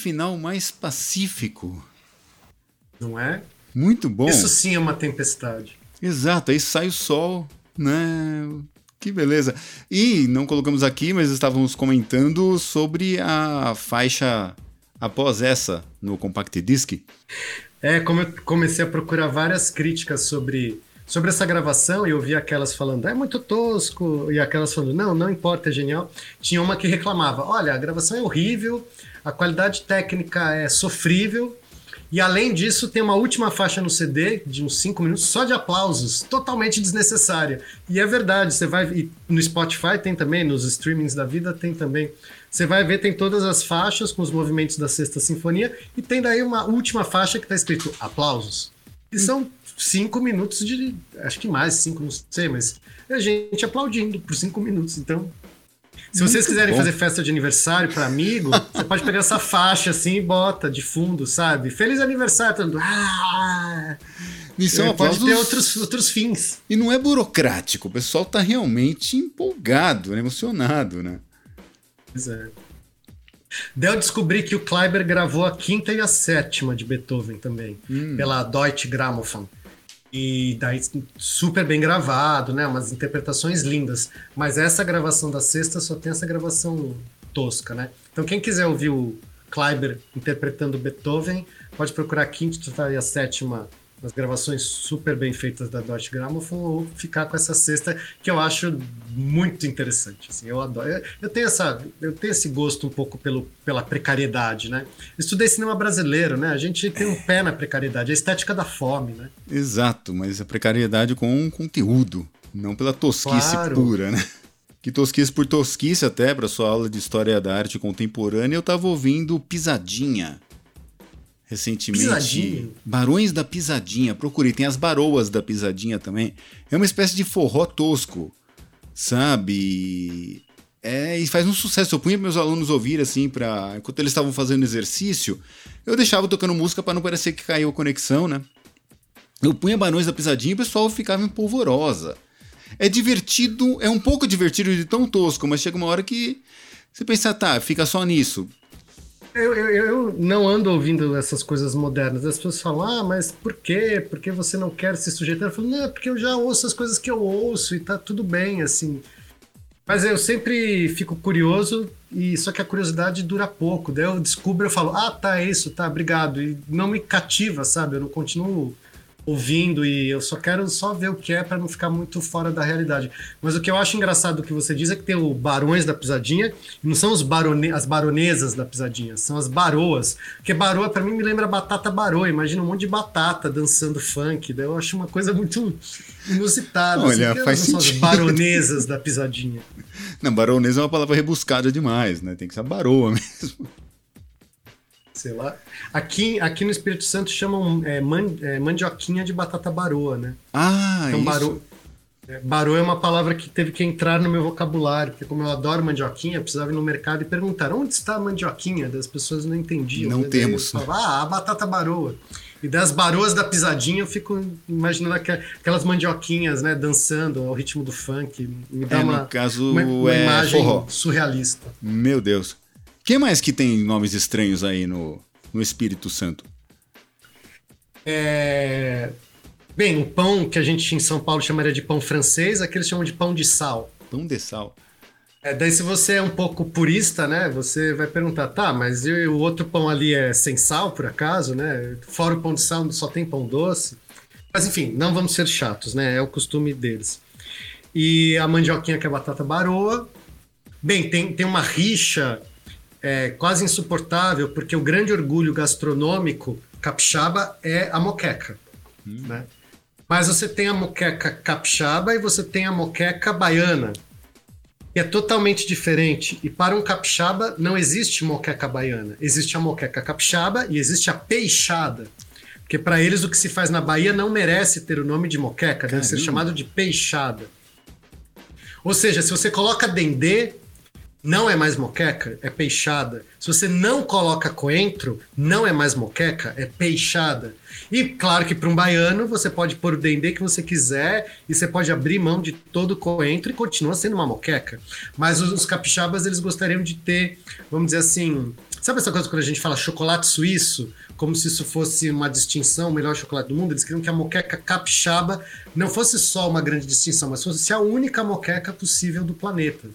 Final mais pacífico. Não é? Muito bom. Isso sim é uma tempestade. Exato, aí sai o sol, né? Que beleza. E não colocamos aqui, mas estávamos comentando sobre a faixa após essa no Compact Disc. É, como eu comecei a procurar várias críticas sobre, sobre essa gravação e eu vi aquelas falando, é muito tosco, e aquelas falando, não, não importa, é genial. Tinha uma que reclamava, olha, a gravação é horrível, a qualidade técnica é sofrível, e além disso, tem uma última faixa no CD de uns 5 minutos só de aplausos, totalmente desnecessária. E é verdade, você vai. no Spotify tem também, nos streamings da vida tem também. Você vai ver, tem todas as faixas com os movimentos da Sexta Sinfonia, e tem daí uma última faixa que está escrito aplausos. E são cinco minutos de. Acho que mais, cinco, não sei, mas é a gente aplaudindo por cinco minutos. Então, se vocês quiserem bom. fazer festa de aniversário para amigo, você pode pegar essa faixa assim e bota de fundo, sabe? Feliz aniversário, todo mundo. Ah! E são É, pode ter outros, outros fins. E não é burocrático, o pessoal tá realmente empolgado, né, emocionado, né? Pois é. Daí eu descobri que o Kleiber gravou a quinta e a sétima de Beethoven também, pela Deutsche Grammophon. E daí super bem gravado, né? Umas interpretações lindas. Mas essa gravação da sexta só tem essa gravação tosca, né? Então quem quiser ouvir o Kleiber interpretando Beethoven, pode procurar a quinta e a sétima nas gravações super bem feitas da Deutsche Grammophon ou ficar com essa sexta que eu acho muito interessante. Assim, eu adoro. Eu, tenho essa, eu tenho esse gosto um pouco pelo, pela precariedade, né? Estudei cinema brasileiro, né? A gente tem um pé na precariedade, a estética da fome, né? Exato, mas a precariedade com conteúdo, não pela tosquice Claro. pura, né? Que tosquice por tosquice até, para sua aula de História da Arte Contemporânea, eu tava ouvindo Pisadinha. Recentemente. Pisadinha? Barões da Pisadinha. Procurei, tem as baroas da Pisadinha também. É uma espécie de forró tosco, sabe? É, e faz um sucesso. Eu punha meus alunos ouvir assim, para enquanto eles estavam fazendo exercício, eu deixava tocando música para não parecer que caiu a conexão, né? Eu punha Barões da Pisadinha e o pessoal ficava em polvorosa. É divertido, é um pouco divertido de tão tosco, mas chega uma hora que você pensa, tá, fica só nisso. Eu, eu, eu não ando ouvindo essas coisas modernas. As pessoas falam, ah, mas por quê? Por que você não quer se sujeitar? Eu falo, não, é porque eu já ouço as coisas que eu ouço e tá tudo bem, assim. Mas eu sempre fico curioso, e só que a curiosidade dura pouco. Daí eu descubro, eu falo, ah, tá, é isso, tá, obrigado. E não me cativa, sabe? Eu não continuo ouvindo e eu só quero só ver o que é para não ficar muito fora da realidade. Mas o que eu acho engraçado do que você diz é que tem o Barões da Pisadinha, não são os barone as baronesas da Pisadinha, são as baroas. Porque baroa para mim me lembra batata baroa, imagina um monte de batata dançando funk, daí eu acho uma coisa muito inusitada. Olha, assim, faz não são as sentido. baronesas da Pisadinha. Não, baronesa é uma palavra rebuscada demais, né? Tem que ser baroa mesmo. Sei lá. Aqui, aqui no Espírito Santo chamam é, man- é, mandioquinha de batata baroa, né? Ah, Então, isso. baro... é, Barô é uma palavra que teve que entrar no meu vocabulário, porque como eu adoro mandioquinha, eu precisava ir no mercado e perguntar onde está a mandioquinha? Das pessoas não entendiam. Não né? Temos. Falava, ah, a batata baroa. E das baroas da pisadinha eu fico imaginando aquelas mandioquinhas, né, dançando ao ritmo do funk. Me dá É, uma, no caso, uma, uma é imagem forró. surrealista. Meu Deus. Quem mais que tem nomes estranhos aí no, no Espírito Santo? É... Bem, o pão que a gente em São Paulo chamaria de pão francês, aqui eles chamam de pão de sal. Pão de sal. É, daí se você é um pouco purista, né, você vai perguntar, tá, mas e o outro pão ali é sem sal, por acaso, né? Fora o pão de sal só tem pão doce. Mas enfim, não vamos ser chatos, né? É o costume deles. E a mandioquinha que é batata baroa. Bem, tem, tem uma rixa é, quase insuportável, porque o grande orgulho gastronômico capixaba é a moqueca, né? Mas você tem a moqueca capixaba e você tem a moqueca baiana, que é totalmente diferente. E para um capixaba não existe moqueca baiana. Existe a moqueca capixaba e existe a peixada. Porque para eles o que se faz na Bahia não merece ter o nome de moqueca, deve ser chamado de peixada. Ou seja, se você coloca dendê, não é mais moqueca, é peixada. Se você não coloca coentro, não é mais moqueca, é peixada. E claro que para um baiano você pode pôr o dendê que você quiser e você pode abrir mão de todo o coentro e continua sendo uma moqueca. Mas os, os capixabas eles gostariam de ter, vamos dizer assim, Sabe essa coisa quando a gente fala chocolate suíço, como se isso fosse uma distinção, o melhor chocolate do mundo? Eles queriam que a moqueca capixaba não fosse só uma grande distinção, mas fosse a única moqueca possível do planeta.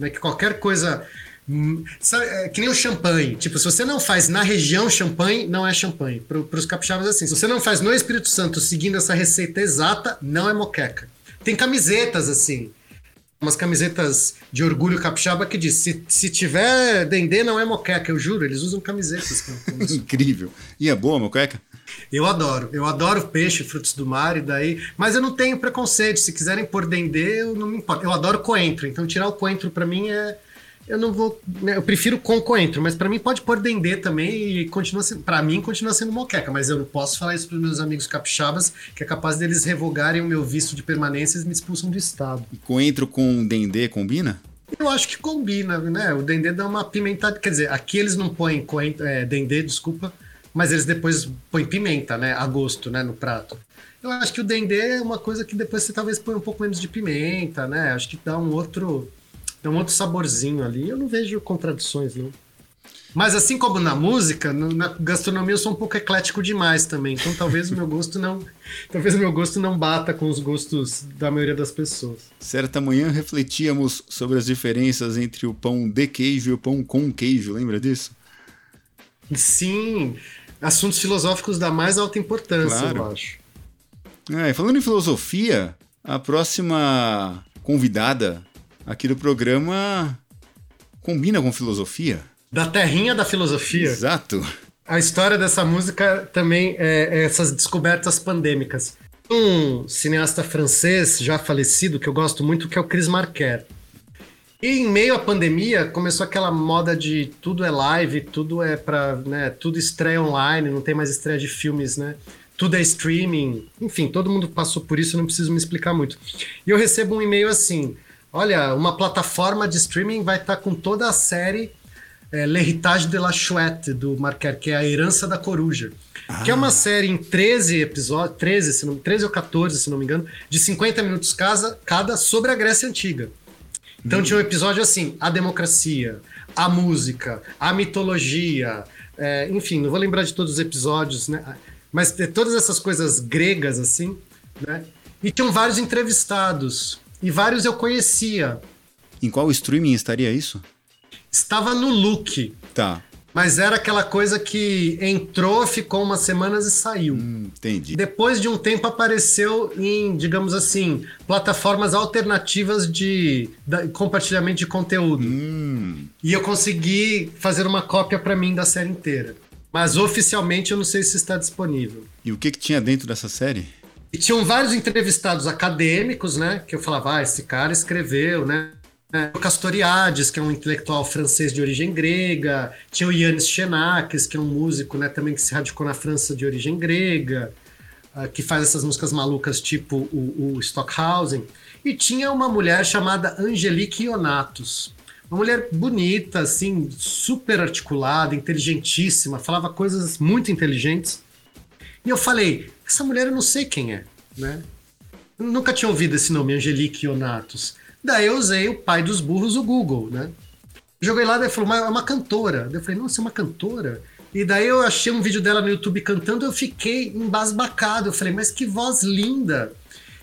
Né? Que qualquer coisa. hum, sabe, é que nem o champanhe. Tipo, se você não faz na região champanhe, não é champanhe. Para os capixabas é assim. Se você não faz no Espírito Santo seguindo essa receita exata, não é moqueca. Tem camisetas assim umas camisetas de orgulho capixaba que diz: se, se tiver dendê, não é moqueca. Eu juro, eles usam camisetas. Incrível. E é boa, moqueca? Eu adoro, eu adoro peixe, frutos do mar e daí. Mas eu não tenho preconceito. Se quiserem pôr dendê, eu não me importo. Eu adoro coentro, então tirar o coentro pra mim é. Eu não vou. né, Eu prefiro com coentro, mas pra mim pode pôr dendê também e continua sendo. Pra mim continua sendo moqueca, mas eu não posso falar isso pros meus amigos capixabas, que é capaz deles revogarem o meu visto de permanência e me expulsam do estado. E coentro com dendê combina? Eu acho que combina, né? O dendê dá uma pimentada. Quer dizer, aqui eles não põem coentro, é, dendê, desculpa, mas eles depois põem pimenta, né? A gosto, né? No prato. Eu acho que o dendê é uma coisa que depois você talvez põe um pouco menos de pimenta, né? Acho que dá um outro, dá um outro saborzinho ali. Eu não vejo contradições, não. Mas assim como na música, na gastronomia eu sou um pouco eclético demais também. Então talvez o meu gosto não, talvez o meu gosto não bata com os gostos da maioria das pessoas. Certa manhã refletíamos sobre as diferenças entre o pão de queijo e o pão com queijo, lembra disso? Sim, assuntos filosóficos da mais alta importância, Claro. eu acho. É, falando em filosofia, a próxima convidada aqui do programa combina com filosofia. Da terrinha da filosofia. Exato. A história dessa música também é, é essas descobertas pandêmicas. Um cineasta francês já falecido que eu gosto muito, que é o Chris Marquer. E em meio à pandemia começou aquela moda de tudo é live, tudo é para, né, tudo estreia online, não tem mais estreia de filmes, né? Tudo é streaming. Enfim, todo mundo passou por isso, não preciso me explicar muito. E eu recebo um e-mail assim: "Olha, uma plataforma de streaming vai estar com toda a série é, L'Héritage de la Chouette, do Marquer, que é a Herança da Coruja. Que é uma série em 13 episódios, 13, se não, 13 ou 14, se não me engano, de 50 minutos cada, cada sobre a Grécia Antiga. Então tinha um episódio assim: a democracia, a música, a mitologia, é, enfim, não vou lembrar de todos os episódios, né? Mas de todas essas coisas gregas, assim, né? E tinham vários entrevistados. E vários eu conhecia. Em qual streaming estaria isso? Estava no look. Tá, Mas era aquela coisa que entrou, ficou umas semanas e saiu. hum, entendi. Depois de um tempo apareceu em, digamos assim, plataformas alternativas de, da- compartilhamento de conteúdo. Hum, E eu consegui fazer uma cópia para mim da série inteira. Mas oficialmente eu não sei se está disponível. e o que, que tinha dentro dessa série? E tinham vários entrevistados acadêmicos, né? Que eu falava, ah, esse cara escreveu, né? É, O Castoriadis, que é um intelectual francês de origem grega. Tinha o Yannis Xenakis, que é um músico, né? Também que se radicou na França de origem grega. ah, que faz essas músicas malucas tipo o, o Stockhausen. E tinha uma mulher chamada Angelique Ionatos. Uma mulher bonita, assim, super articulada, inteligentíssima, falava coisas muito inteligentes. E eu falei, essa mulher eu não sei quem é, né? Eu nunca tinha ouvido esse nome, Angelique Ionatos. Daí eu usei o pai dos burros, o Google, né? Joguei lá, daí falou, mas é uma cantora. Daí eu falei, nossa, é uma cantora? E daí eu achei um vídeo dela no YouTube cantando, eu fiquei embasbacado. Eu falei, mas que voz linda!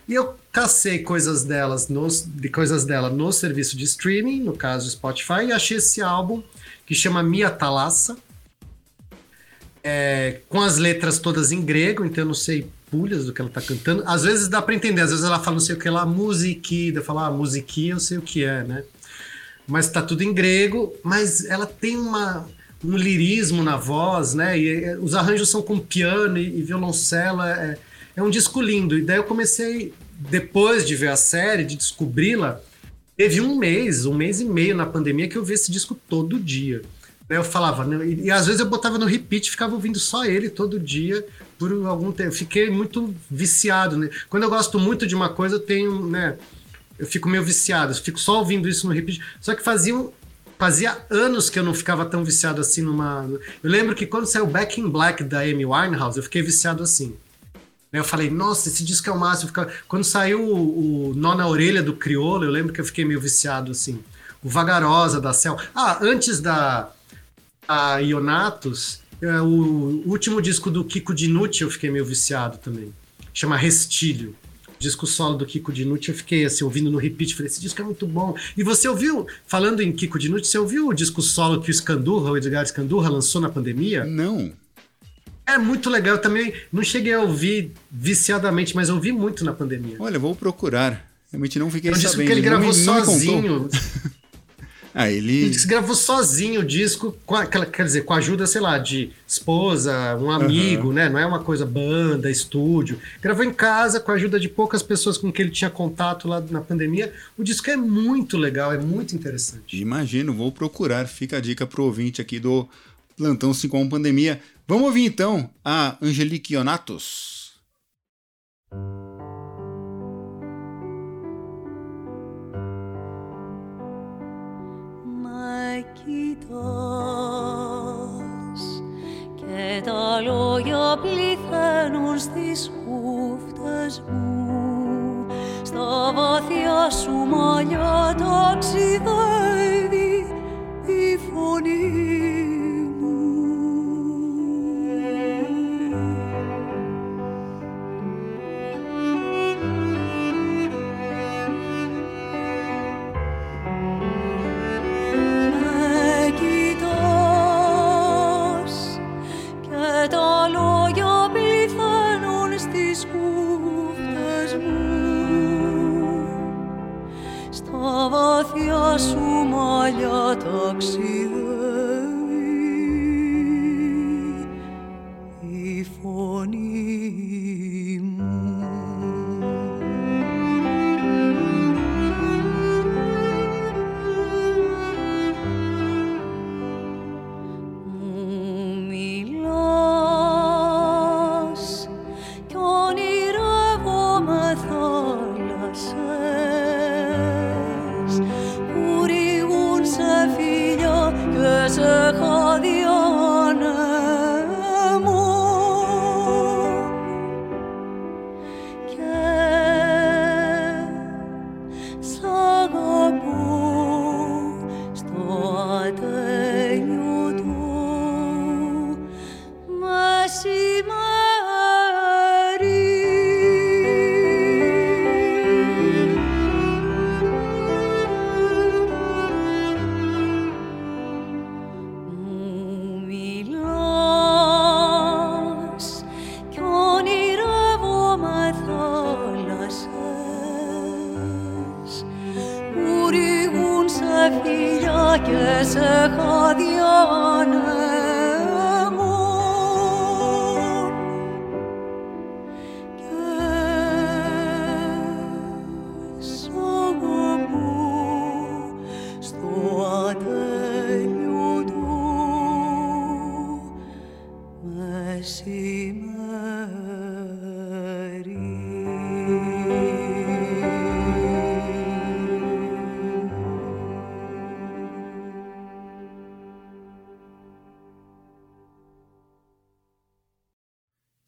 E eu cacei coisas delas nos, de coisas dela no serviço de streaming, no caso Spotify, e achei esse álbum que chama Mia Thalassa, é, com as letras todas em grego, então eu não sei pulhas do que ela tá cantando. Às vezes dá para entender, às vezes ela fala não sei o que lá, musiqui, daí eu falo, ah, musiqui eu sei o que é, né? Mas tá tudo em grego, mas ela tem uma, um lirismo na voz, né? E é, os arranjos são com piano e, e violoncelo, é, é um disco lindo. E daí eu comecei, depois de ver a série, de descobri-la, teve um mês, um mês e meio na pandemia que eu vi esse disco todo dia. Eu falava, e, e às vezes eu botava no repeat, ficava ouvindo só ele todo dia por algum tempo. Fiquei muito viciado, né? Quando eu gosto muito de uma coisa, eu tenho, né? Eu fico meio viciado, eu fico só ouvindo isso no repeat. Só que fazia, anos que eu não ficava tão viciado assim numa. Eu lembro que quando saiu Back in Black da Amy Winehouse, eu fiquei viciado assim. Eu falei, nossa, esse disco é o máximo. Quando saiu o, o Nó na Orelha do Criolo, eu lembro que eu fiquei meio viciado assim. O Vagarosa da Cell. Ah, antes da, a Ionatos, é, o último disco do Kiko Dinucci eu fiquei meio viciado também. Chama Restilho. O disco solo do Kiko Dinucci eu fiquei assim, ouvindo no repeat. Falei, esse disco é muito bom. E você ouviu, falando em Kiko Dinucci, você ouviu o disco solo que o Scandurra, o Edgar Scandurra, lançou na pandemia? Não. É muito legal. Eu também não cheguei a ouvir viciadamente, mas ouvi muito na pandemia. Olha, vou procurar. Realmente não fiquei É um disco sabendo. que ele gravou não sozinho. Ah, Ele ele. gravou sozinho o disco, com a- quer dizer, com a ajuda, sei lá, de esposa, um amigo, né? Não é uma coisa banda, estúdio. Gravou em casa com a ajuda de poucas pessoas com quem ele tinha contato lá na pandemia. O disco é muito legal, é muito interessante. Imagino, vou procurar. Fica a dica pro ouvinte aqui do Plantão 5 1 Pandemia. Vamos ouvir então a Angelique Ionatos. Κοιτάς και τα λόγια πληθαίνουν στις χούφτες μου. Στα βαθιά σου μαλλιά ταξιδεύει η φωνή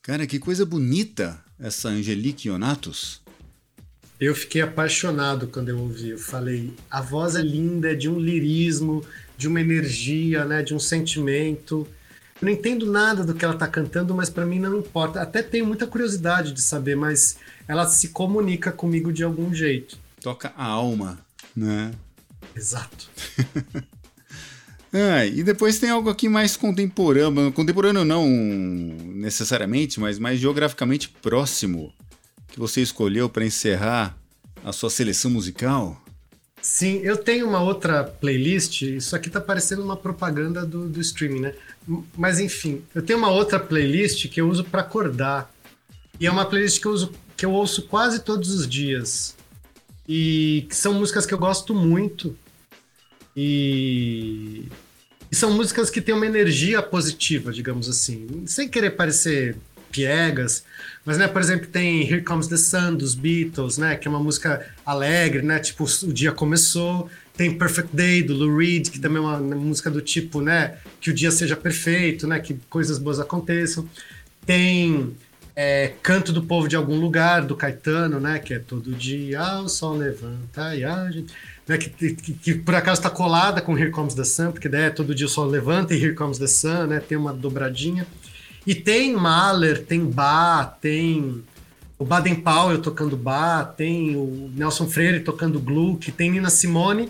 Cara, que coisa bonita essa Angelique Ionatos. Eu fiquei apaixonado quando eu ouvi. Eu falei, a voz é linda, é de um lirismo, de uma energia, né, de um sentimento. Eu não entendo nada do que ela está cantando, mas para mim não importa. Até tenho muita curiosidade de saber, mas ela se comunica comigo de algum jeito. Toca a alma, né? Exato. Ah, e depois tem algo aqui mais contemporâneo, contemporâneo não necessariamente, mas mais geograficamente próximo, que você escolheu para encerrar a sua seleção musical. Sim, eu tenho uma outra playlist. Isso aqui tá parecendo uma propaganda do, do streaming, né? Mas enfim, eu tenho uma outra playlist que eu uso para acordar. E é uma playlist que eu uso, que eu ouço quase todos os dias. E que são músicas que eu gosto muito. E, e são músicas que têm uma energia positiva, digamos assim. Sem querer parecer piegas, mas, né, por exemplo, tem Here Comes the Sun, dos Beatles, né, que é uma música alegre, né, tipo, o dia começou. Tem Perfect Day, do Lou Reed, que também é uma uma música do tipo, né, que o dia seja perfeito, né, que coisas boas aconteçam. Tem é, Canto do Povo de Algum Lugar, do Caetano, né, que é todo dia o sol levanta e a gente... né, que, que- que por acaso está colada com Here Comes the Sun, porque daí é todo dia o sol levanta e Here Comes the Sun, né, tem uma dobradinha. E tem Mahler, tem Bach, tem o Baden Powell tocando Bach, tem o Nelson Freire tocando Gluck, tem Nina Simone.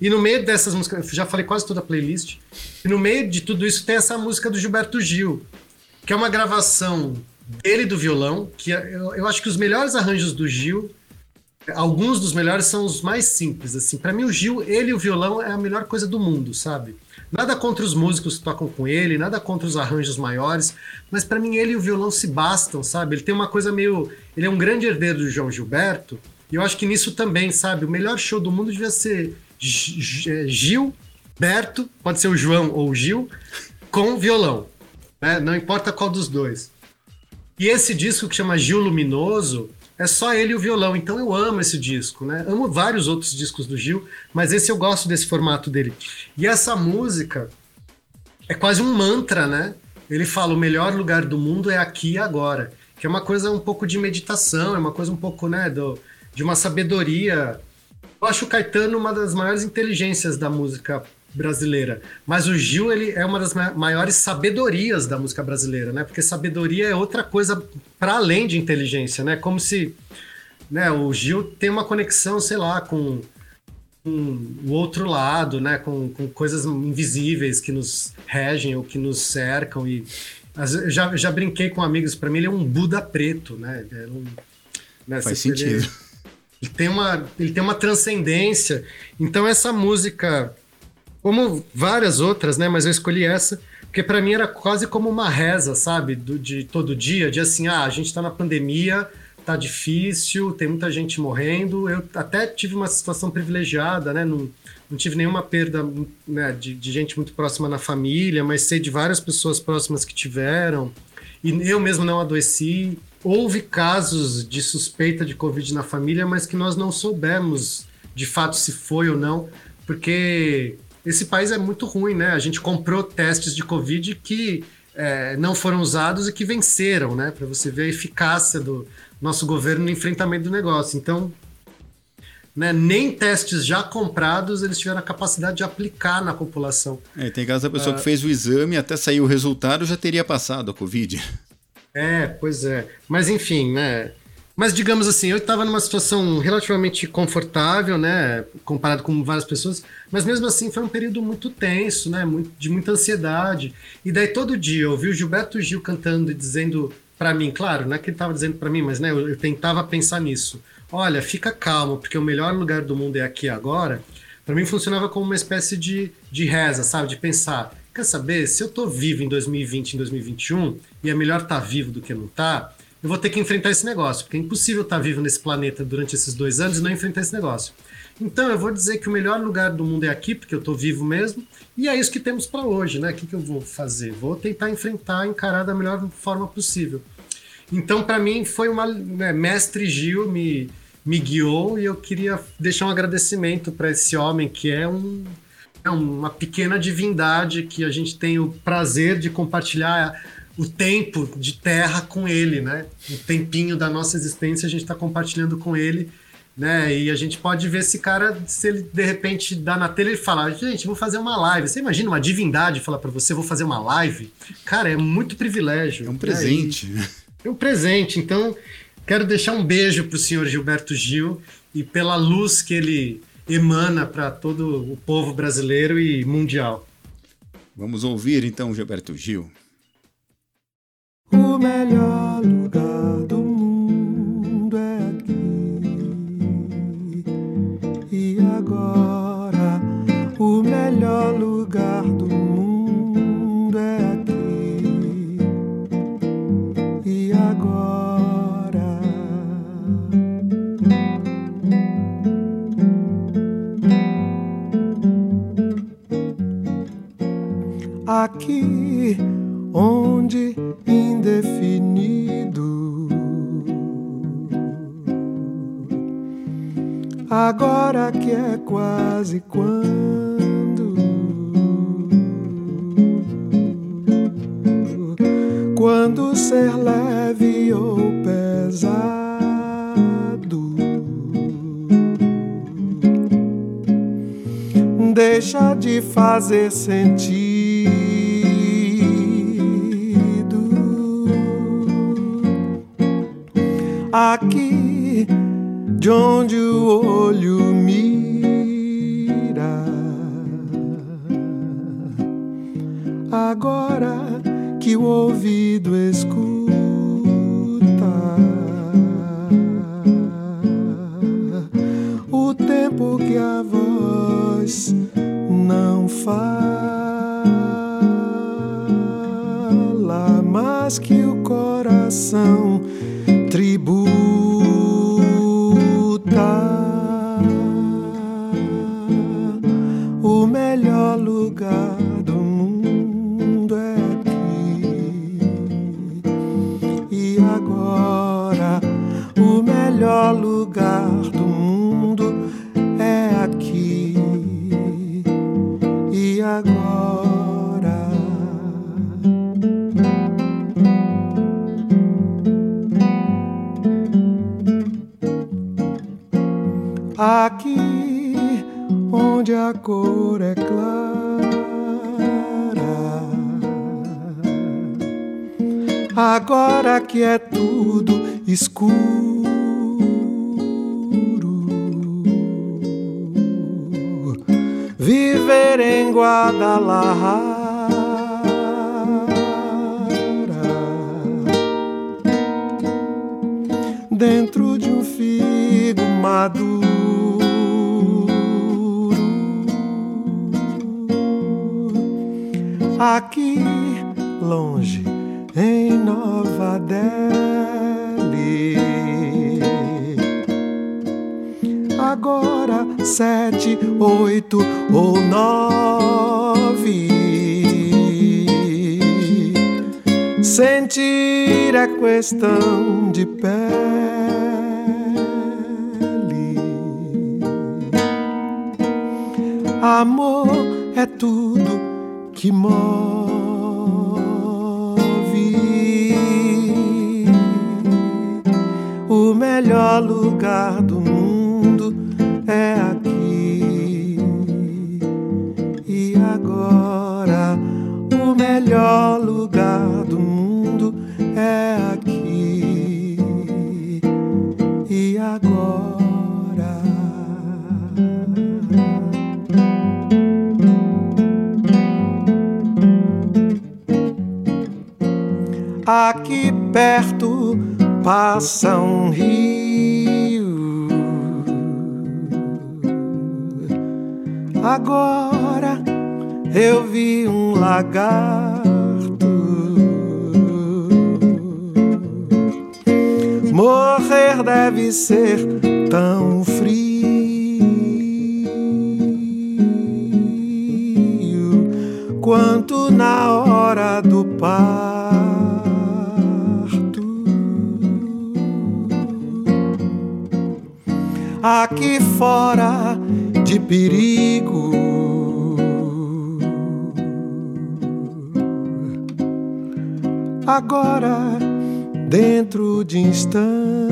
E no meio dessas músicas, já falei quase toda a playlist, e no meio de tudo isso tem essa música do Gilberto Gil, que é uma gravação dele do violão, que é- eu, eu acho que os melhores arranjos do Gil, alguns dos melhores são os mais simples, assim. Para mim o Gil, ele e o violão é a melhor coisa do mundo, sabe? Nada contra os músicos que tocam com ele, nada contra os arranjos maiores, mas para mim ele e o violão se bastam, sabe? Ele tem uma coisa meio, ele é um grande herdeiro do João Gilberto, e eu acho que nisso também, sabe? O melhor show do mundo devia ser G- Gil, Berto, pode ser o João ou o Gil, com violão. Né? Não importa qual dos dois. E esse disco que chama Gil Luminoso é só ele e o violão. Então eu amo esse disco, né? Amo vários outros discos do Gil, mas esse eu gosto desse formato dele. E essa música é quase um mantra, né? Ele fala: o melhor lugar do mundo é aqui e agora. Que é uma coisa um pouco de meditação, é uma coisa um pouco, né, do, de uma sabedoria. Eu acho o Caetano uma das maiores inteligências da música brasileira. Mas o Gil, ele é uma das ma- maiores sabedorias da música brasileira, né? Porque sabedoria é outra coisa para além de inteligência, né? Como se né, o Gil tem uma conexão, sei lá, com, com o outro lado, né? Com, com coisas invisíveis que nos regem ou que nos cercam. E eu já, já brinquei com amigos, para mim ele é um Buda preto, né? É um- né, Faz ele- sentido. ele tem uma, ele tem uma transcendência. Então essa música, como várias outras, né? Mas eu escolhi essa porque para mim era quase como uma reza, sabe? Do, de todo dia, de assim, ah, a gente tá na pandemia, tá difícil, tem muita gente morrendo. Eu até tive uma situação privilegiada, né? Não, não tive nenhuma perda né, de, de gente muito próxima na família, mas sei de várias pessoas próximas que tiveram. E eu mesmo não adoeci. Houve casos de suspeita de Covid na família, mas que nós não soubemos de fato se foi ou não, porque esse país é muito ruim, né? A gente comprou testes de Covid que é, não foram usados e que venceram, né? Para você ver a eficácia do nosso governo no enfrentamento do negócio. Então, né, nem testes já comprados eles tiveram a capacidade de aplicar na população. É, tem caso da pessoa Ah. que fez o exame, até sair o resultado, já teria passado a Covid. É, pois é. Mas enfim, né? Mas digamos assim, eu estava numa situação relativamente confortável, né? Comparado com várias pessoas, mas mesmo assim foi um período muito tenso, né? De muita ansiedade. E daí todo dia eu ouvi o Gilberto Gil cantando e dizendo para mim, claro, não é que ele estava dizendo para mim, mas né, eu, eu tentava pensar nisso. Olha, fica calmo, porque o melhor lugar do mundo é aqui agora. Para mim funcionava como uma espécie de, de reza, sabe? De pensar, quer saber, se eu tô vivo em 2020, em 2021, e é melhor estar vivo do que não tá, eu vou ter que enfrentar esse negócio, porque é impossível estar vivo nesse planeta durante esses dois anos e não enfrentar esse negócio. Então eu vou dizer que o melhor lugar do mundo é aqui, porque eu tô vivo mesmo, e é isso que temos para hoje, né? O que, que eu vou fazer? Vou tentar enfrentar, encarar da melhor forma possível. Então, para mim, foi uma. né, Mestre Gil me, me guiou e eu queria deixar um agradecimento para esse homem que é um. É uma pequena divindade que a gente tem o prazer de compartilhar o tempo de terra com ele, né? O tempinho da nossa existência a gente está compartilhando com ele, né? E a gente pode ver esse cara, se ele de repente dá na tela e fala, gente, vou fazer uma live. Você imagina uma divindade falar para você, vou fazer uma live? Cara, é muito privilégio. É um presente. É um presente. Então, quero deixar um beijo para o senhor Gilberto Gil e pela luz que ele emana para todo o povo brasileiro e mundial. Vamos ouvir então Gilberto Gil. O melhor lugar do mundo é aqui e agora. O melhor lugar do mundo é aqui e agora. Aqui onde indefinido. Agora que é quase quando, quando ser leve ou pesado deixa de fazer sentido. aqui de onde o olho mira. Agora que o ouvido escuta, o tempo que a voz não fala, mas que o coração tribula. do parto. Aqui fora de perigo. Agora, dentro de instantes.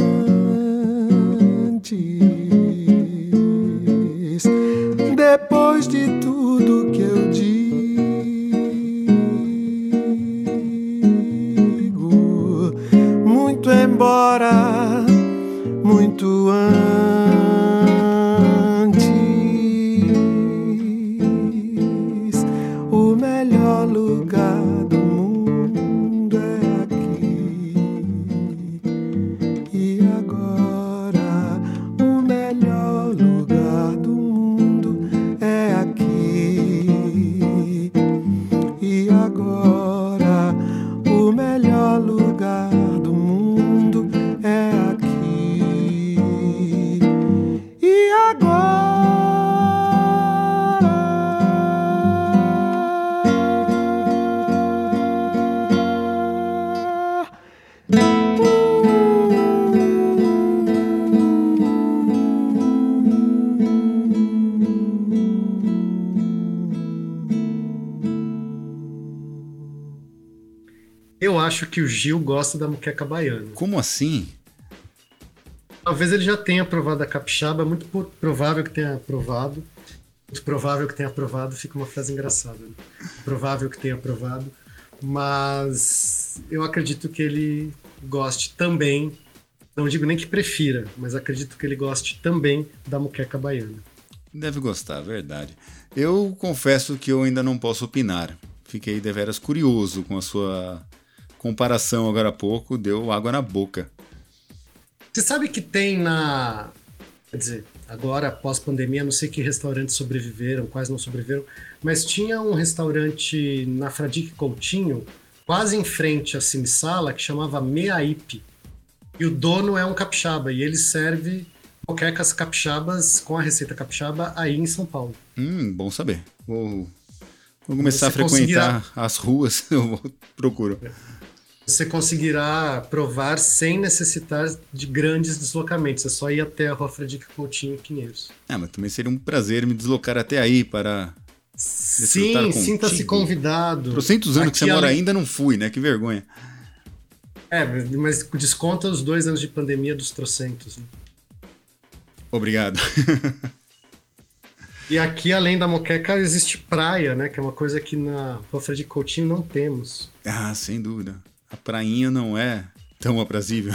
gosta da muqueca baiana. Como assim? Talvez ele já tenha provado a capixaba, é muito provável que tenha provado. Muito provável que tenha provado, fica uma frase engraçada. Né? Provável que tenha provado. Mas eu acredito que ele goste também, não digo nem que prefira, mas acredito que ele goste também da muqueca baiana. Deve gostar, verdade. Eu confesso que eu ainda não posso opinar. Fiquei deveras curioso com a sua comparação agora há pouco, deu água na boca. Você sabe que tem na. Quer dizer, agora, pós-pandemia, não sei que restaurantes sobreviveram, quais não sobreviveram, mas tinha um restaurante na Fradique Coutinho, quase em frente à Cinesala, que chamava Meaípe. E o dono é um capixaba, e ele serve moquecas capixabas com a receita capixaba aí em São Paulo. Hum, bom saber. Vou, vou começar Você a frequentar conseguirá- as ruas, eu procuro. Você conseguirá provar sem necessitar de grandes deslocamentos. É só ir até a Rua Fradique Coutinho Pinheiros. Ah, mas também seria um prazer me deslocar até aí para. Sim, sinta-se convidado. Trocentos anos que você Aqui, mora ainda, não fui, né? Que vergonha. É, mas desconta os dois anos de pandemia dos trocentos. Né? Obrigado. E aqui, além da moqueca, existe praia, né? Que é uma coisa que na Rua Coutinho não temos. ah, sem dúvida. A prainha não é tão aprazível.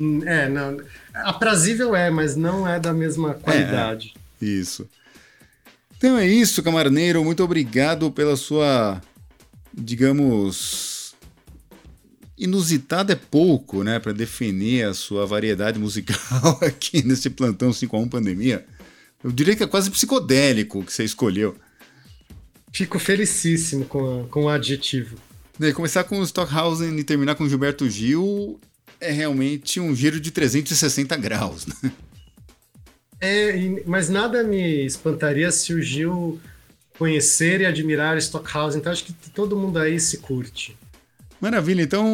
Hum, É, não, aprazível é, mas não é da mesma qualidade. Isso. Então é isso, camaroneiro. Muito obrigado pela sua, digamos, inusitada é pouco, né, para definir a sua variedade musical aqui nesse plantão 5 a 1 pandemia. Eu diria que é quase psicodélico o que você escolheu. Fico felicíssimo com, a- com o adjetivo. Daí começar com o Stockhausen e terminar com Gilberto Gil é realmente um giro de 360 graus. Né? É, mas nada me espantaria se o Gil conhecer e admirar Stockhausen. Então acho que todo mundo aí se curte. Maravilha, então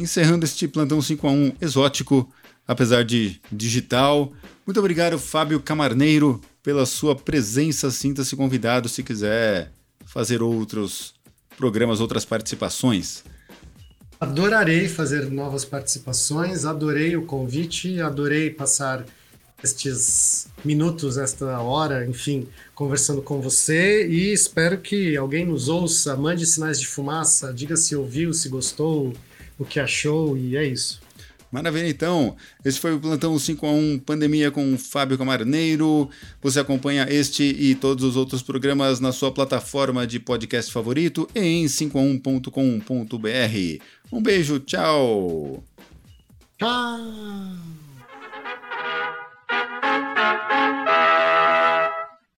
encerrando este plantão 5 a 1 exótico, apesar de digital. Muito obrigado, Fábio Camarneiro, pela sua presença. Sinta-se convidado se quiser fazer outros programas, outras participações. Adorarei fazer novas participações, adorei o convite, adorei passar estes minutos, esta hora, enfim, conversando com você e espero que alguém nos ouça, mande sinais de fumaça, diga se ouviu, se gostou, o que achou e é isso. Maravilha, então. Esse foi o Plantão 5 a 1 Pandemia com Fábio Camarneiro. Você acompanha este e todos os outros programas na sua plataforma de podcast favorito em 51.com.br. Um beijo, tchau! Tchau!